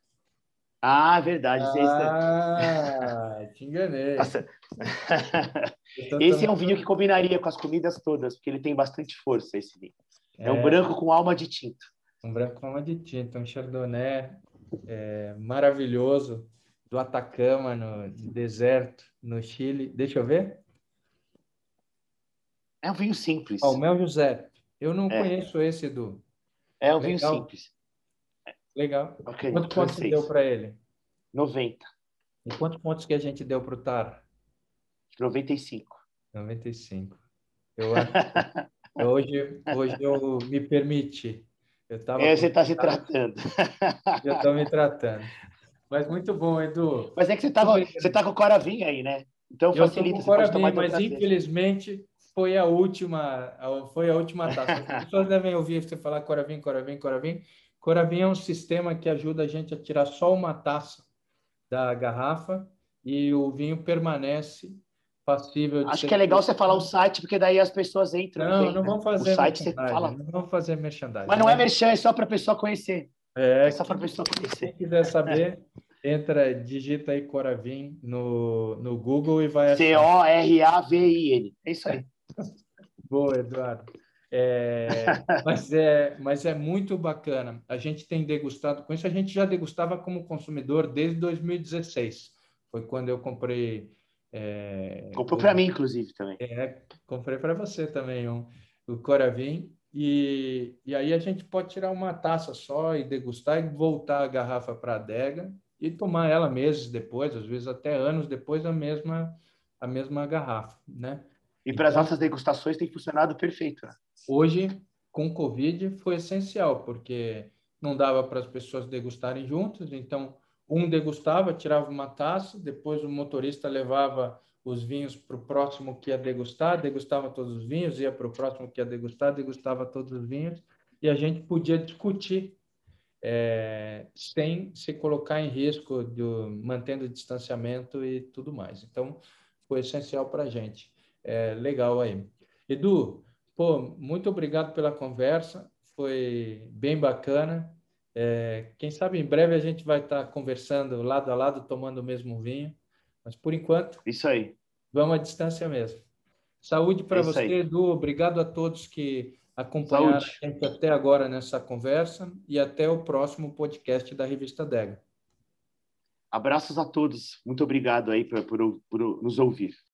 Ah, verdade. Ah, te enganei. esse é um vinho que combinaria com as comidas todas, porque ele tem bastante força, esse vinho. É, é um branco com alma de tinta. Um branco com alma de tinta, um chardonnay é, maravilhoso do Atacama, no deserto, no Chile. Deixa eu ver. É um vinho simples. Oh, o Mel José. Eu não é. conheço esse, do. É um Legal. vinho simples. Legal. Okay, quantos pontos você deu para ele? 90. E quantos pontos que a gente deu para o Tar? 95. 95. Eu, hoje, hoje eu me permiti. Eu tava é, você está se tratando. Eu estou me tratando. Mas muito bom, Edu. Mas é que você está você tá com o Coravinho aí, né? Então facilita, eu com você Coravinho, Mas infelizmente foi a última, foi a última taça. As pessoas devem ouvir você falar Coravinho, Coravinho, Coravinho. Coravim é um sistema que ajuda a gente a tirar só uma taça da garrafa e o vinho permanece passível de Acho que é legal você falar o site, porque daí as pessoas entram. Não, vem, não vamos fazer o site você fala. Não fazer merchandising. Mas não é merchan, é só para a pessoa conhecer. É, é só para a pessoa conhecer. Quem quiser saber, entra, digita aí Coravim no, no Google e vai C-O-R-A-V-I-N. É isso aí. Boa, Eduardo. É, mas, é, mas é muito bacana. A gente tem degustado com isso. A gente já degustava como consumidor desde 2016. Foi quando eu comprei. É, Comprou para mim, inclusive, também. É, comprei para você também um, o Coravim. E, e aí a gente pode tirar uma taça só e degustar e voltar a garrafa para a adega e tomar ela meses depois, às vezes até anos depois, a mesma, a mesma garrafa, né? E para as então, nossas degustações tem funcionado perfeito. Né? Hoje, com Covid, foi essencial, porque não dava para as pessoas degustarem juntas, então um degustava, tirava uma taça, depois o motorista levava os vinhos para o próximo que ia degustar, degustava todos os vinhos, ia para o próximo que ia degustar, degustava todos os vinhos, e a gente podia discutir é, sem se colocar em risco, de, mantendo o distanciamento e tudo mais. Então, foi essencial para a gente. É, legal aí. Edu, pô, muito obrigado pela conversa, foi bem bacana. É, quem sabe em breve a gente vai estar conversando lado a lado, tomando o mesmo vinho. Mas por enquanto. Isso aí. Vamos à distância mesmo. Saúde para você, aí. Edu. Obrigado a todos que acompanharam Saúde. a gente até agora nessa conversa e até o próximo podcast da Revista Dega. Abraços a todos. Muito obrigado aí por, por, por nos ouvir.